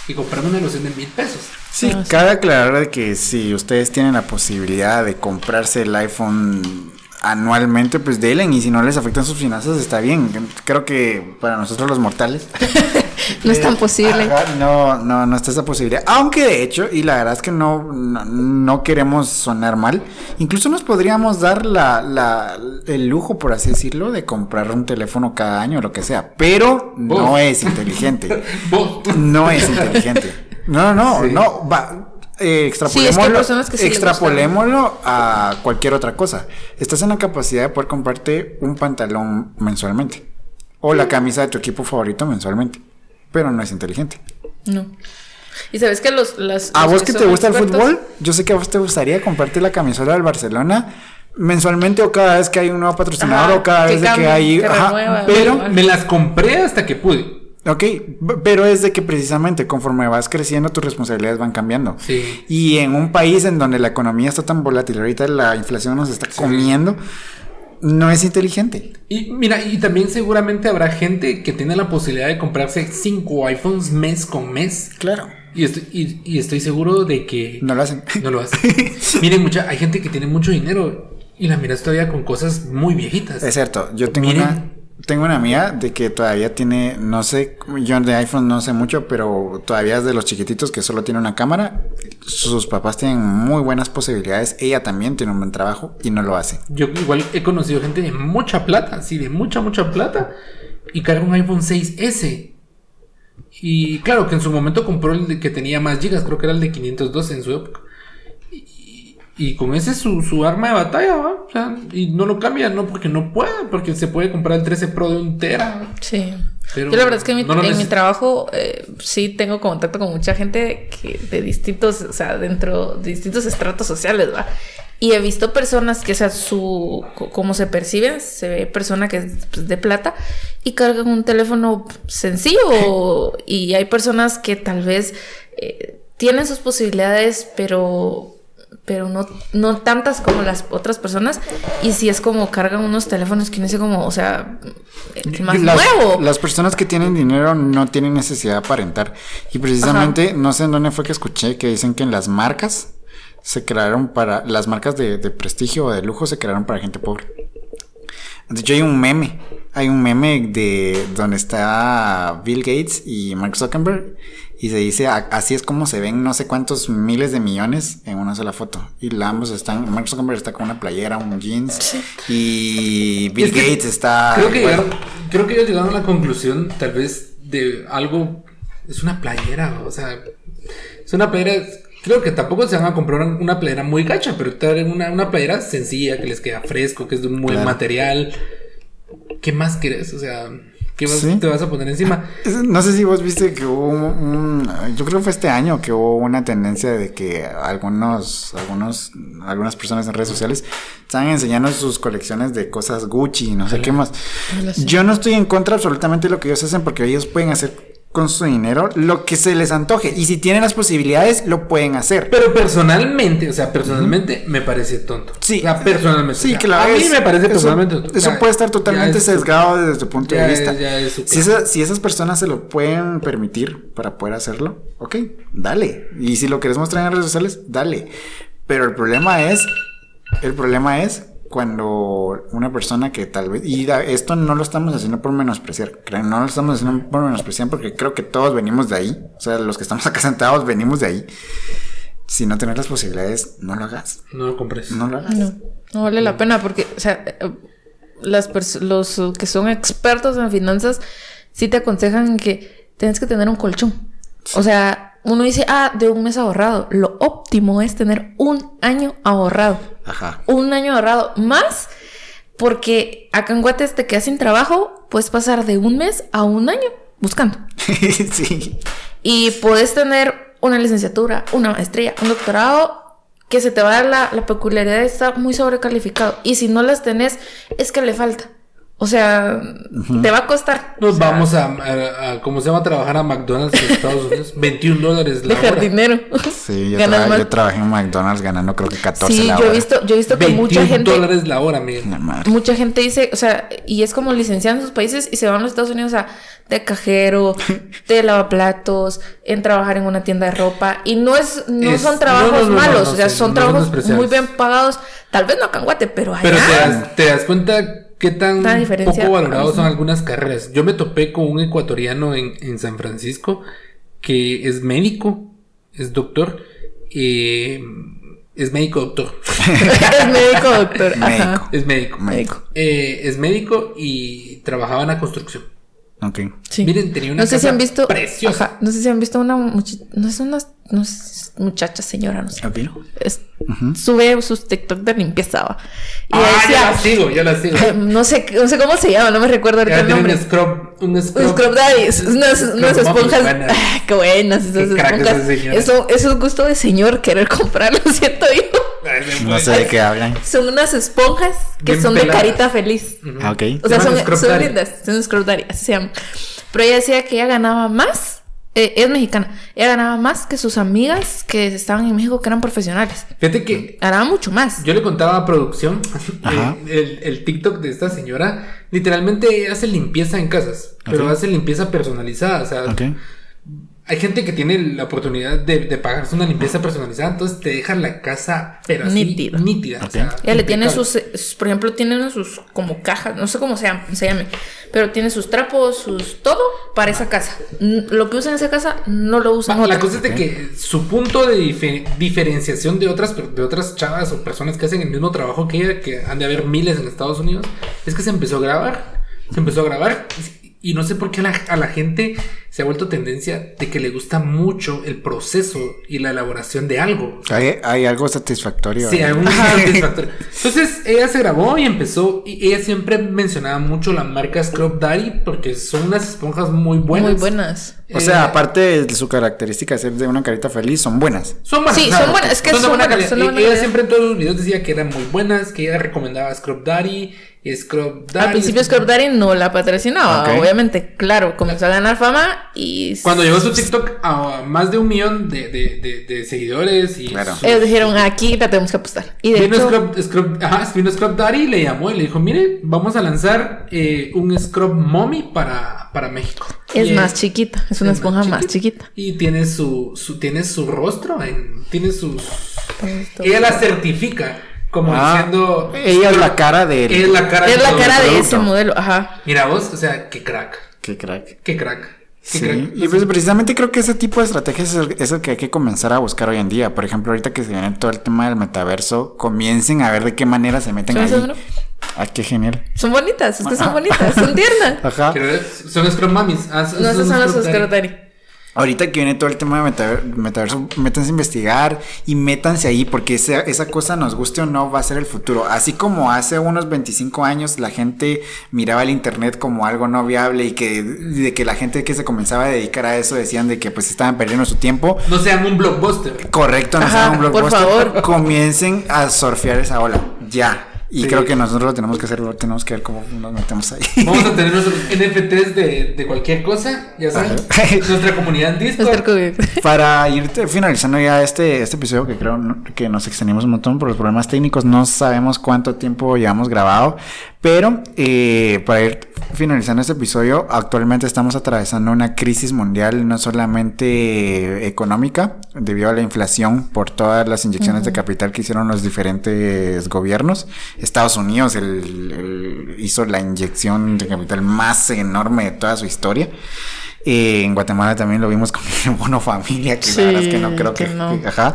que comprarme una loción de mil pesos. Sí, Ah, sí. cabe aclarar de que si ustedes tienen la posibilidad de comprarse el iPhone anualmente, pues denle y si no les afectan sus finanzas está bien. Creo que para nosotros los mortales [LAUGHS] [LAUGHS] No es tan posible. Ajá, no, no, no está esa posibilidad. Aunque de hecho, y la verdad es que no, no, no queremos sonar mal, incluso nos podríamos dar la, la, el lujo, por así decirlo, de comprar un teléfono cada año o lo que sea. Pero no es inteligente. [LAUGHS] Vos. No es inteligente. No, no, Sí. no. Va, eh, extrapolémoslo, Sí, es que hay personas que sí les extrapolémoslo a cualquier otra cosa. Estás en la capacidad de poder comprarte un pantalón mensualmente. O la camisa de tu equipo favorito mensualmente. Pero no es inteligente. No. Y sabes que los. Las, ¿A los vos que te gusta el fútbol? Yo sé que a vos te gustaría comprarte la camisola del Barcelona mensualmente o cada vez que hay un nuevo patrocinador Ajá, o cada que vez que hay... que ajá, renueva, pero, igual. Me las compré hasta que pude. ok, pero es de que precisamente conforme vas creciendo tus responsabilidades van cambiando. Sí. Y en un país en donde la economía está tan volátil, ahorita la inflación nos está comiendo, no es inteligente. Y mira, y también seguramente habrá gente que tiene la posibilidad de comprarse cinco iPhones mes con mes. Claro. Y estoy, y, y estoy seguro de que No lo hacen. [LAUGHS] no lo hace. Miren, mucha, hay gente que tiene mucho dinero y la miras todavía con cosas muy viejitas. Es cierto, yo tengo Miren. una tengo una amiga de que todavía tiene, no sé, yo de iPhone no sé mucho, pero todavía es de los chiquititos que solo tiene una cámara. Sus papás tienen muy buenas posibilidades, ella también tiene un buen trabajo y no lo hace. Yo igual he conocido gente de mucha plata, sí, de mucha, mucha plata, y carga un iPhone 6S. Y claro, que en su momento compró el que tenía más gigas, creo que era el de 512 en su época. Y, con ese es su, su arma de batalla, ¿va? O sea, y no lo cambia, no porque no puede, porque se puede comprar el 13 Pro de un tera. Sí. Pero Yo la verdad es que en mi, no lo en mi neces- co- eh, sí tengo contacto con mucha gente que de distintos, o sea, dentro de distintos estratos sociales, ¿va? Y he visto personas que, o sea, su, co- como se perciben, se ve persona que es pues, de plata y cargan un teléfono sencillo y hay personas que tal vez eh, tienen sus posibilidades, pero pero no, no tantas como las otras personas. Y si es como cargan unos teléfonos que no sé como, o sea, más las, nuevo. las personas que tienen dinero no tienen necesidad de aparentar. Y precisamente, no sé en dónde fue que escuché que dicen que en las marcas se crearon para, las marcas de, de prestigio o de lujo se crearon para gente pobre. De hecho, hay un meme. Hay un meme de donde está Bill Gates y Mark Zuckerberg. Y se dice, "A- así es como se ven no sé cuántos miles de millones en una sola foto. Y la- ambos están, Mark Zuckerberg está con una playera, un jeans. Y Bill Es que Gates está... Creo que, igual. llegaron, creo que ellos llegaron a la conclusión, tal vez, de algo. Es una playera, o sea. Es una playera. Creo que tampoco se van a comprar una playera muy gacha, pero una, una playera sencilla que les queda fresco, que es de un buen Claro. material. ¿Qué más quieres? O sea, ¿qué más Sí. te vas a poner encima? [LAUGHS] No sé si vos viste que hubo un, un- yo creo que fue este año que hubo una tendencia de que algunos, algunos, algunas personas en redes sociales estaban enseñando sus colecciones de cosas Gucci y no sé qué más. Hola, sí. Yo no estoy en contra absolutamente de lo que ellos hacen porque ellos pueden hacer con su dinero lo que se les antoje y si tienen las posibilidades lo pueden hacer. Pero personalmente, o sea, personalmente me parece tonto. Sí. O sea, personalmente. Sí, o sea, que la A mí me parece eso- personalmente tonto. O Eso puede estar totalmente es sesgado desde tu punto ya de es- vista. ya si, esa- si esas personas se lo pueden permitir para poder hacerlo, ok, dale. Y si lo quieres mostrar en redes sociales, dale. Pero el problema es, el problema es cuando una persona que tal vez, y esto no lo estamos haciendo por menospreciar, no lo estamos haciendo por menospreciar porque creo que todos venimos de ahí, o sea, los que estamos acá [LAUGHS] sentados venimos de ahí. Si no tienes las posibilidades, no lo hagas, No lo compres. no lo hagas. No, no vale la pena porque, o sea, eh, las los que son expertos en finanzas sí te aconsejan que tienes que tener un colchón. O sea, uno dice, ah, de un mes ahorrado. Lo óptimo es tener un año ahorrado. Ajá. Un año ahorrado más porque acá en Guates te quedas sin trabajo, puedes pasar de un mes a un año buscando. [LAUGHS] sí. Y puedes tener una licenciatura, una maestría, un doctorado, que se te va a dar la, la peculiaridad de estar muy sobrecalificado. Y si no las tenés, es que le falta. O sea, te va a costar. Nos O sea, vamos a, a, a- ¿cómo se llama? A trabajar a McDonald's en Estados Unidos. [LAUGHS] 21 dólares la De hora. jardinero. Sí, yo, Ganas traba- más. yo trabajé en McDonald's ganando creo que 14 Sí, la yo he visto, yo he visto que 21 mucha gente. dólares la hora, madre. Mucha gente dice, o sea, y es como licenciada en sus países y se van a los Estados Unidos a de cajero, [LAUGHS] de lavaplatos, en trabajar en una tienda de ropa. Y no es, no Es- son trabajos no, no, no, malos, no, o sea, sí, son trabajos muy bien pagados. Tal vez no acá en Guate, pero allá. Pero te das, te das cuenta qué tan poco valorados son algunas carreras. Yo me topé con un ecuatoriano en, en San Francisco que es médico, es doctor, eh, es médico doctor, [LAUGHS] es médico, doctor. Médico. es médico, Médico. Eh, es médico y trabajaba en la construcción. Ok. Sí. Miren, tenía una no sé si han visto. preciosa. Ajá, no sé si han visto una. No es una, no muchacha, señora, no sé. Es- Sube sus TikTok de limpieza. Y Ah, decía- ya la sigo, ya la sigo. [LAUGHS] no sé, no sé cómo se llama, no me recuerdo ahorita el nombre. un scrub, un scrub, Un Scrub Daddies, unas, unas esponjas. buenas. [LAUGHS] Qué buenas esas Qué crack esponjas. Eso, eso es gusto de señor querer comprarlo, [LAUGHS] siento yo. No sé de qué hablan. Son unas esponjas que Bien son de carita feliz. Ah, Ok. O sea, Se son, son Daddy. lindas. Son Scrub Daddy, así se llaman. Pero ella decía que ella ganaba más. Eh, es mexicana. Ella ganaba más que sus amigas que estaban en México que eran profesionales. Fíjate que Ganaba mucho más. Yo le contaba a producción [LAUGHS] eh, el, el TikTok de esta señora. Literalmente hace limpieza en casas, pero hace limpieza personalizada. O sea, Ok. Hay gente que tiene la oportunidad de, de pagarse una limpieza personalizada, entonces te dejan la casa, pero así, Nítida. nítida. o Ok. sea, Ella le tiene impecable. sus, sus- por ejemplo, tiene uno sus como cajas, no sé cómo se llame, pero tiene sus trapos, sus todo para esa casa. Lo que usa en esa casa no lo usa en Va, otra. La cosa es de que su punto de dife- diferenciación de otras, de otras chavas o personas que hacen el mismo trabajo que ella, que han de haber miles en Estados Unidos, es que se empezó a grabar. Se empezó a grabar y, y no sé por qué a la, a la gente se ha vuelto tendencia de que le gusta mucho el proceso y la elaboración de algo. Hay, hay algo satisfactorio. Sí, algún [LAUGHS] satisfactorio. Entonces ella se grabó y empezó. Y ella siempre mencionaba mucho la marca Scrub Daddy porque son unas esponjas muy buenas. Muy buenas. O sea, Eh, aparte de su característica de ser de una carita feliz, son buenas. Son buenas. Sí, son buenas, es que de son buena buenas, calidad. son buena ella calidad. siempre en todos los videos decía que eran muy buenas, que ella recomendaba Scrub Daddy, y Scrub Daddy. Al principio Scrub Daddy no la patrocinaba, obviamente, claro, comenzó a ganar fama y... Cuando llegó su TikTok a más de un millón de, de, de, de seguidores y Claro. su- Ellos dijeron, aquí la tenemos que apostar. Y de Vino hecho, Scrub, Scrub- ajá, vino Scrub Daddy y le llamó y le dijo, mire, vamos a lanzar eh, un Scrub Mommy para, para México. es Y, más eh, chiquita, es una es esponja más chiquita. Y tiene su, su, tiene su rostro, en, tiene sus... Esto. Ella la certifica, como Ah, diciendo... ella es la cara de él. Es la cara, Es la todo cara de ese modelo, ajá. Mira vos, o sea, qué crack, Qué crack. qué crack. Sí, y pues precisamente creo que ese tipo de estrategias es el, es el que hay que comenzar a buscar hoy en día. Por ejemplo, ahorita que se viene todo el tema del metaverso, comiencen a ver de qué manera se meten ¿Son ahí. bro? Ah, qué genial. Son bonitas, es que son bonitas, son tiernas. [LAUGHS] Ajá. Son Scrum Mamis. Ah, son- No, esas son las Scrum Daddy. Ahorita que viene todo el tema de metaver- metaverso, métanse a investigar y métanse ahí porque esa, esa cosa, nos guste o no, va a ser el futuro. Así como hace unos 25 años la gente miraba el internet como algo no viable y que de que la gente que se comenzaba a dedicar a eso decían de que pues estaban perdiendo su tiempo. No sean un blockbuster. Correcto, no Ajá, sean un por blockbuster. favor. Comiencen a surfear esa ola. Ya. Y Sí. creo que nosotros lo tenemos que hacer, lo tenemos que ver cómo nos metemos ahí. Vamos a tener [LAUGHS] nuestros NFTs de, de cualquier cosa, ya saben. Ajá. [LAUGHS] Nuestra comunidad en Discord. Para ir finalizando ya este, este episodio, que creo que nos extendimos un montón por los problemas técnicos, no sabemos cuánto tiempo llevamos grabado, pero eh, para ir finalizando este episodio, actualmente estamos atravesando una crisis mundial, no solamente económica, debido a la inflación por todas las inyecciones de capital que hicieron los diferentes gobiernos. Estados Unidos el- el- hizo la inyección de capital más enorme de toda su historia. Eh, en Guatemala también lo vimos con el [LAUGHS] bono familia, que la verdad es que no Sí, creo que, que no. que- ajá.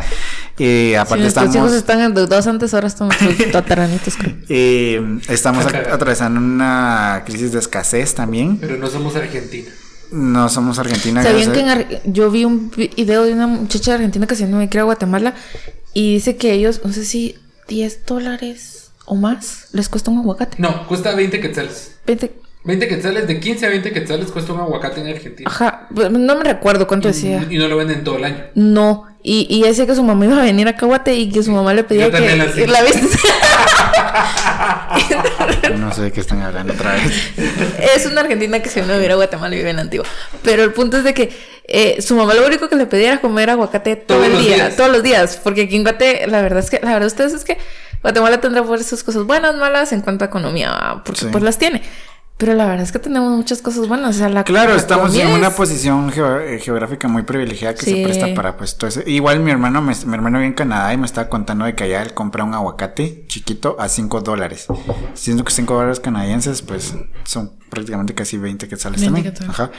Eh, aparte estamos, hijos están endeudados antes, ahora estamos [LAUGHS] tataranitos, creo. eh, estamos atravesando una crisis de escasez también. Pero no somos Argentina. No somos Argentina. ¿Sabían que en Ar- yo vi un video de una muchacha de Argentina que se no me creo a Guatemala y dice que ellos, no sé si 10 dólares o más les cuesta un aguacate. No, cuesta 20 quetzales. 20, 20 quetzales, de 15 a 20 quetzales cuesta un aguacate en Argentina. ajá, pues, no me recuerdo cuánto decía. Y, y no lo venden todo el año. No, y, y decía que su mamá iba a venir a Caguate y que su mamá le pedía Yo que la sé. la viste. [LAUGHS] no sé de qué están hablando otra vez. es una argentina que se vino a vivir a Guatemala y vive en Antigua. Pero el punto es de que eh, su mamá lo único que le pedía era comer aguacate todo Todos el día, días. todos los días. Porque aquí en Guate, la verdad es que, la verdad ustedes es que Guatemala tendrá por sus cosas buenas, malas en cuanto a economía, ¿va? porque Sí. pues las tiene. Pero la verdad es que tenemos muchas cosas buenas. O sea, la Claro, la estamos en una posición eh, geográfica muy privilegiada que Sí. se presta para pues todo ese- Igual mi hermano, me- mi hermano vive en Canadá y me estaba contando de que allá él compra un aguacate chiquito a 5 dólares. Siendo que 5 dólares canadienses, pues son prácticamente casi 20 quetzales 20 también. Ajá.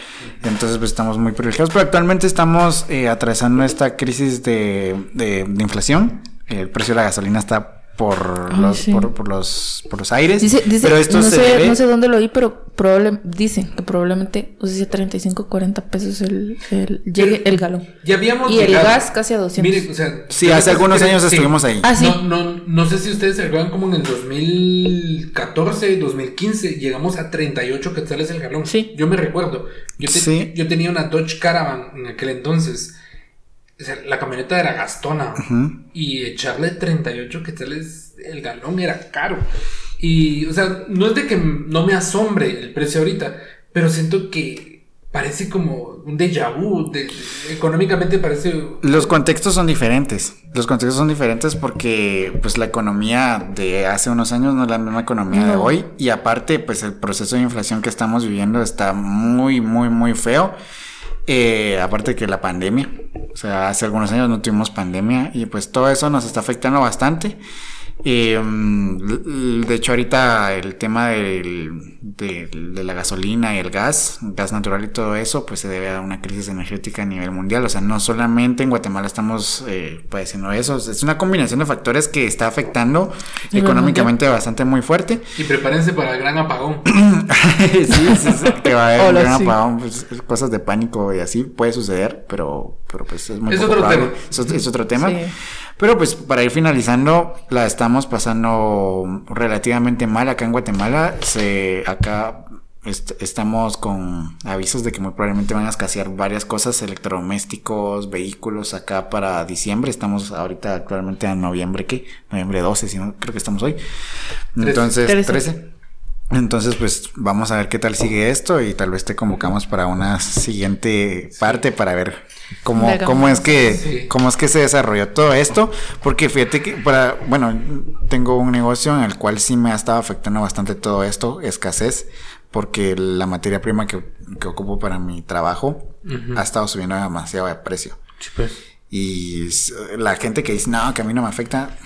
Entonces pues estamos muy privilegiados. Pero actualmente estamos eh, atravesando esta crisis de, de- de inflación. El precio de la gasolina está por, Ay, los, sí. por, por los, por los aires. Dice, dice, pero esto no, se sé, debe- no sé dónde lo oí, pero probable, dicen que probablemente, o sea, 35, 40 pesos el, el, llegue el galón. Ya habíamos Y el llegado. gas casi a 200. Mire, o sea, Sí, hace algunos que- años sí. estuvimos ahí. Ah, sí. No, no, no sé si ustedes se recuerdan como en el 2014, 2015 llegamos a 38 quetzales el galón. Sí. Yo me recuerdo. Yo, te- Sí. yo tenía una Dodge Caravan en aquel entonces. O sea, la camioneta era gastona. Ujú. Y echarle 38 quetzales el galón era caro. Y, o sea, no es de que no me asombre el precio ahorita, pero siento que parece como un déjà vu. de- económicamente parece Los contextos son diferentes. Los contextos son diferentes porque pues la economía de hace unos años no es la misma economía de hoy y aparte pues el proceso de inflación que estamos viviendo está muy muy muy feo. Eh, aparte que la pandemia, o sea, hace algunos años no tuvimos pandemia y pues todo eso nos está afectando bastante. Eh, mm, de hecho, ahorita el tema del- de, de la gasolina y el gas, gas natural y todo eso, pues se debe a una crisis energética a nivel mundial. O sea, no solamente en Guatemala estamos eh, padeciendo eso, es una combinación de factores que está afectando económicamente bastante muy fuerte. Y prepárense para el gran apagón. [CLEARS THROAT] sí, sí, sí, que va a haber Hola, un gran sí. apagón, pues, cosas de pánico y así puede suceder, pero, pero pues es muy Es otro probable. tema. Es, es otro tema. Sí. Pero pues para ir finalizando, la estamos pasando relativamente mal acá en Guatemala. Se, acá est- estamos con avisos de que muy probablemente van a escasear varias cosas, electrodomésticos, vehículos acá para diciembre. Estamos ahorita actualmente a noviembre, ¿qué? Noviembre 12, si no, creo que estamos hoy. Entonces, Trece. 13. Entonces, pues vamos a ver qué tal sigue esto y tal vez te convocamos para una siguiente parte para ver cómo, cómo es que cómo es que se desarrolló todo esto, porque fíjate que para bueno, tengo un negocio en el cual sí me ha estado afectando bastante todo esto, escasez, porque la materia prima que, que ocupo para mi trabajo ha estado subiendo demasiado de precio. Sí, pues. Y la gente que dice, "No, que a mí no me afecta",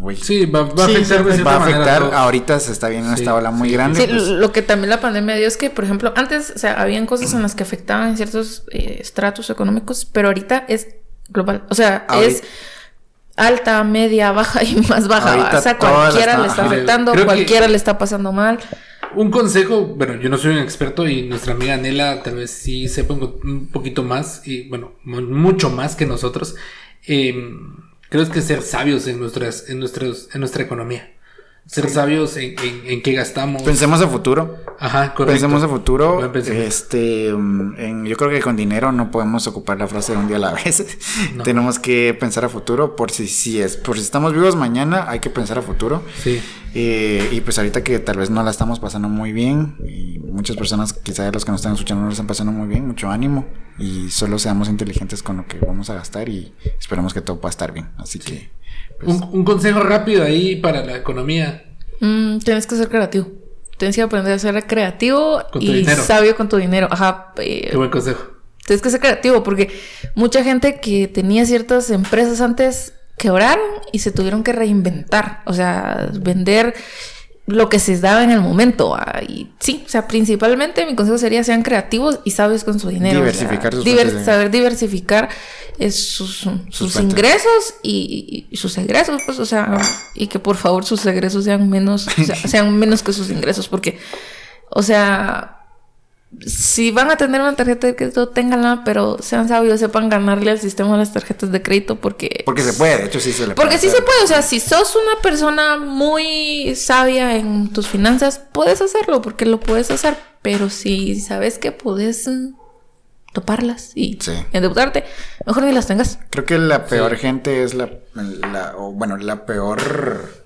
güey. Sí, va, va a afectar de Va a afectar, todo. ahorita se está viendo Sí, esta ola muy sí, grande. Sí, pues, lo que también la pandemia dio es que, por ejemplo, antes, o sea, habían cosas en las que afectaban ciertos eh, estratos económicos, pero ahorita es global. O sea, Ahorita- es alta, media, baja y [LAUGHS] más baja. Ahorita o sea, cualquiera le está afectando, Creo que- cualquiera le está pasando mal. Un consejo, bueno, yo no soy un experto y nuestra amiga Nela tal vez sí sepa un, un poquito más y bueno, mu- mucho más que nosotros. Eh, creo que ser sabios en nuestras, en nuestros, en nuestra economía. Ser sabios en, en, en qué gastamos. Pensemos a futuro. Ajá, correcto. Pensemos a futuro. Este, mm, en- yo creo que con dinero no podemos ocupar la frase de un día a la [LAUGHS] vez. No. Tenemos que pensar a futuro por si, si es, por si estamos vivos mañana, hay que pensar a futuro. Sí. Eh, y pues ahorita que tal vez no la estamos pasando muy bien y muchas personas, quizás los que nos están escuchando no la están pasando muy bien, mucho ánimo y solo seamos inteligentes con lo que vamos a gastar y esperemos que todo pueda estar bien. Así que pues, Un, un consejo rápido ahí para la economía. Mm, tienes que ser creativo. Tienes que aprender a ser creativo y dinero. sabio con tu dinero. Ajá. eh, Qué buen consejo. Tienes que ser creativo porque mucha gente que tenía ciertas empresas antes quebraron y se tuvieron que reinventar. O sea, vender lo que se daba en el momento. ah, Y sí, o sea, principalmente mi consejo sería sean creativos y sabios con su dinero. o sea, Diversificar sus diver- saber diversificar eh, sus, ingresos y, y- y sus egresos, pues, o sea, y que por favor sus egresos sean menos, o sea, [LAUGHS] sean menos que sus ingresos, porque, o sea, si van a tener una tarjeta de crédito, ténganla, pero sean sabios, sepan ganarle al sistema de las tarjetas de crédito porque... porque se puede, de hecho sí se le Porque puede sí hacer. se puede, o sea, si sos una persona muy sabia en tus finanzas, puedes hacerlo, porque lo puedes hacer, pero si sabes que puedes mm, toparlas y Sí. endeudarte, mejor ni las tengas. Creo que la peor gente es la, la- o bueno, la peor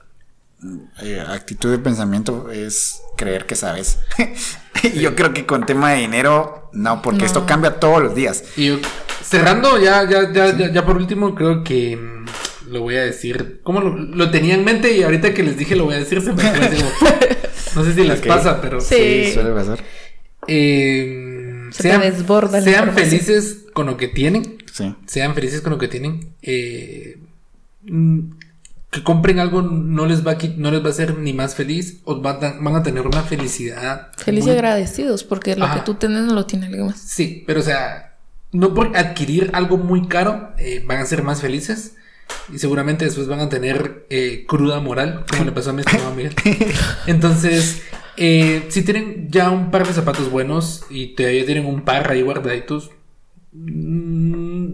eh, actitud de pensamiento es creer que sabes. [LAUGHS] [LAUGHS] yo creo que con tema de dinero, no, porque No. esto cambia todos los días. Y yo- cerrando, ya, ya, ya, ya, ya por último, creo que mm, lo voy a decir. ¿Cómo lo, lo tenía en mente? Y ahorita que les dije lo voy a decir, se me como- No sé si les pasa, pero. Sí. suele pasar. Eh, Se te desborda la sean información. felices con lo que tienen. Sí. Sean felices con lo que tienen. Eh, mm, que compren algo no les va a, no les va a hacer ni más feliz. O van a, van a tener una felicidad. Feliz y muy- agradecidos porque lo Ajá. que tú tienes no lo tiene alguien más. Sí, pero o sea, no por adquirir algo muy caro eh, van a ser más felices. Y seguramente después van a tener eh, cruda moral, como le pasó a mi estimado Miguel. [LAUGHS] Entonces, eh, si tienen ya un par de zapatos buenos y todavía tienen un par ahí guardaditos, mm,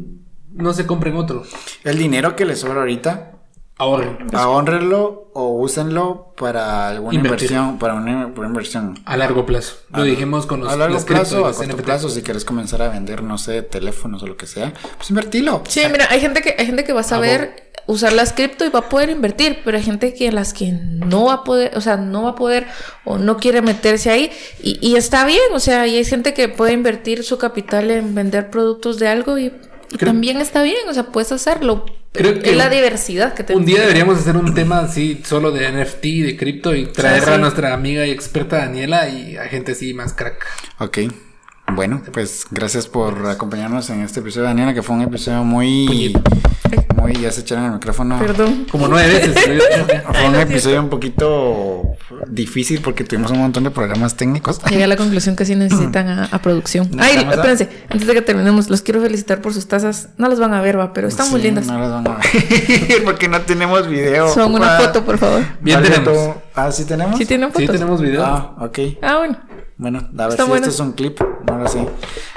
no se compren otro. El dinero que les sobra ahorita, Ahorren. ahorrenlo o úsenlo para alguna Invertir. inversión, para una, para una inversión. A largo plazo. Lo A- dijimos con los a largo plazo, a corto plazo, si quieres comenzar a vender, no sé, teléfonos o lo que sea, pues invertilo. Sí, mira, hay gente que hay gente que va a Ah, saber usar las cripto y va a poder invertir, pero hay gente que las que no va a poder, o sea, no va a poder o no quiere meterse ahí y, y está bien, o sea, y hay gente que puede invertir su capital en vender productos de algo y, y Creo- también está bien, o sea, puedes hacerlo. Creo que es la diversidad que tenemos. Un día deberíamos hacer un tema así solo de NFT, de cripto y traer sí. a nuestra amiga y experta Daniela y a gente así más crack. Ok. Bueno, pues gracias por acompañarnos en este episodio, Daniela, que fue un episodio muy. Muy. Ya se echaron el micrófono. Perdón. Como nueve veces. [LAUGHS] Fue un episodio un poquito difícil porque tuvimos un montón de programas técnicos. Llegué a la conclusión que sí necesitan a, a producción. Ay, a- espérense, antes de que terminemos, los quiero felicitar por sus tazas. No las van a ver, va, pero están muy lindas. No las van a ver [LAUGHS] porque no tenemos video. Son una foto, por favor. Bien Vale, tenemos. tú- Ah, sí tenemos. ¿Sí tienen Sí, fotos? tenemos video. Ah, ok. Ah, bueno. Bueno, a ver Está si bueno. esto es un clip, no lo sé.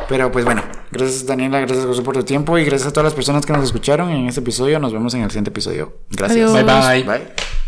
Pero pues bueno, gracias Daniela, gracias José por tu tiempo y gracias a todas las personas que nos escucharon en este episodio. Nos vemos en el siguiente episodio. Gracias. Adiós. Bye bye. Bye.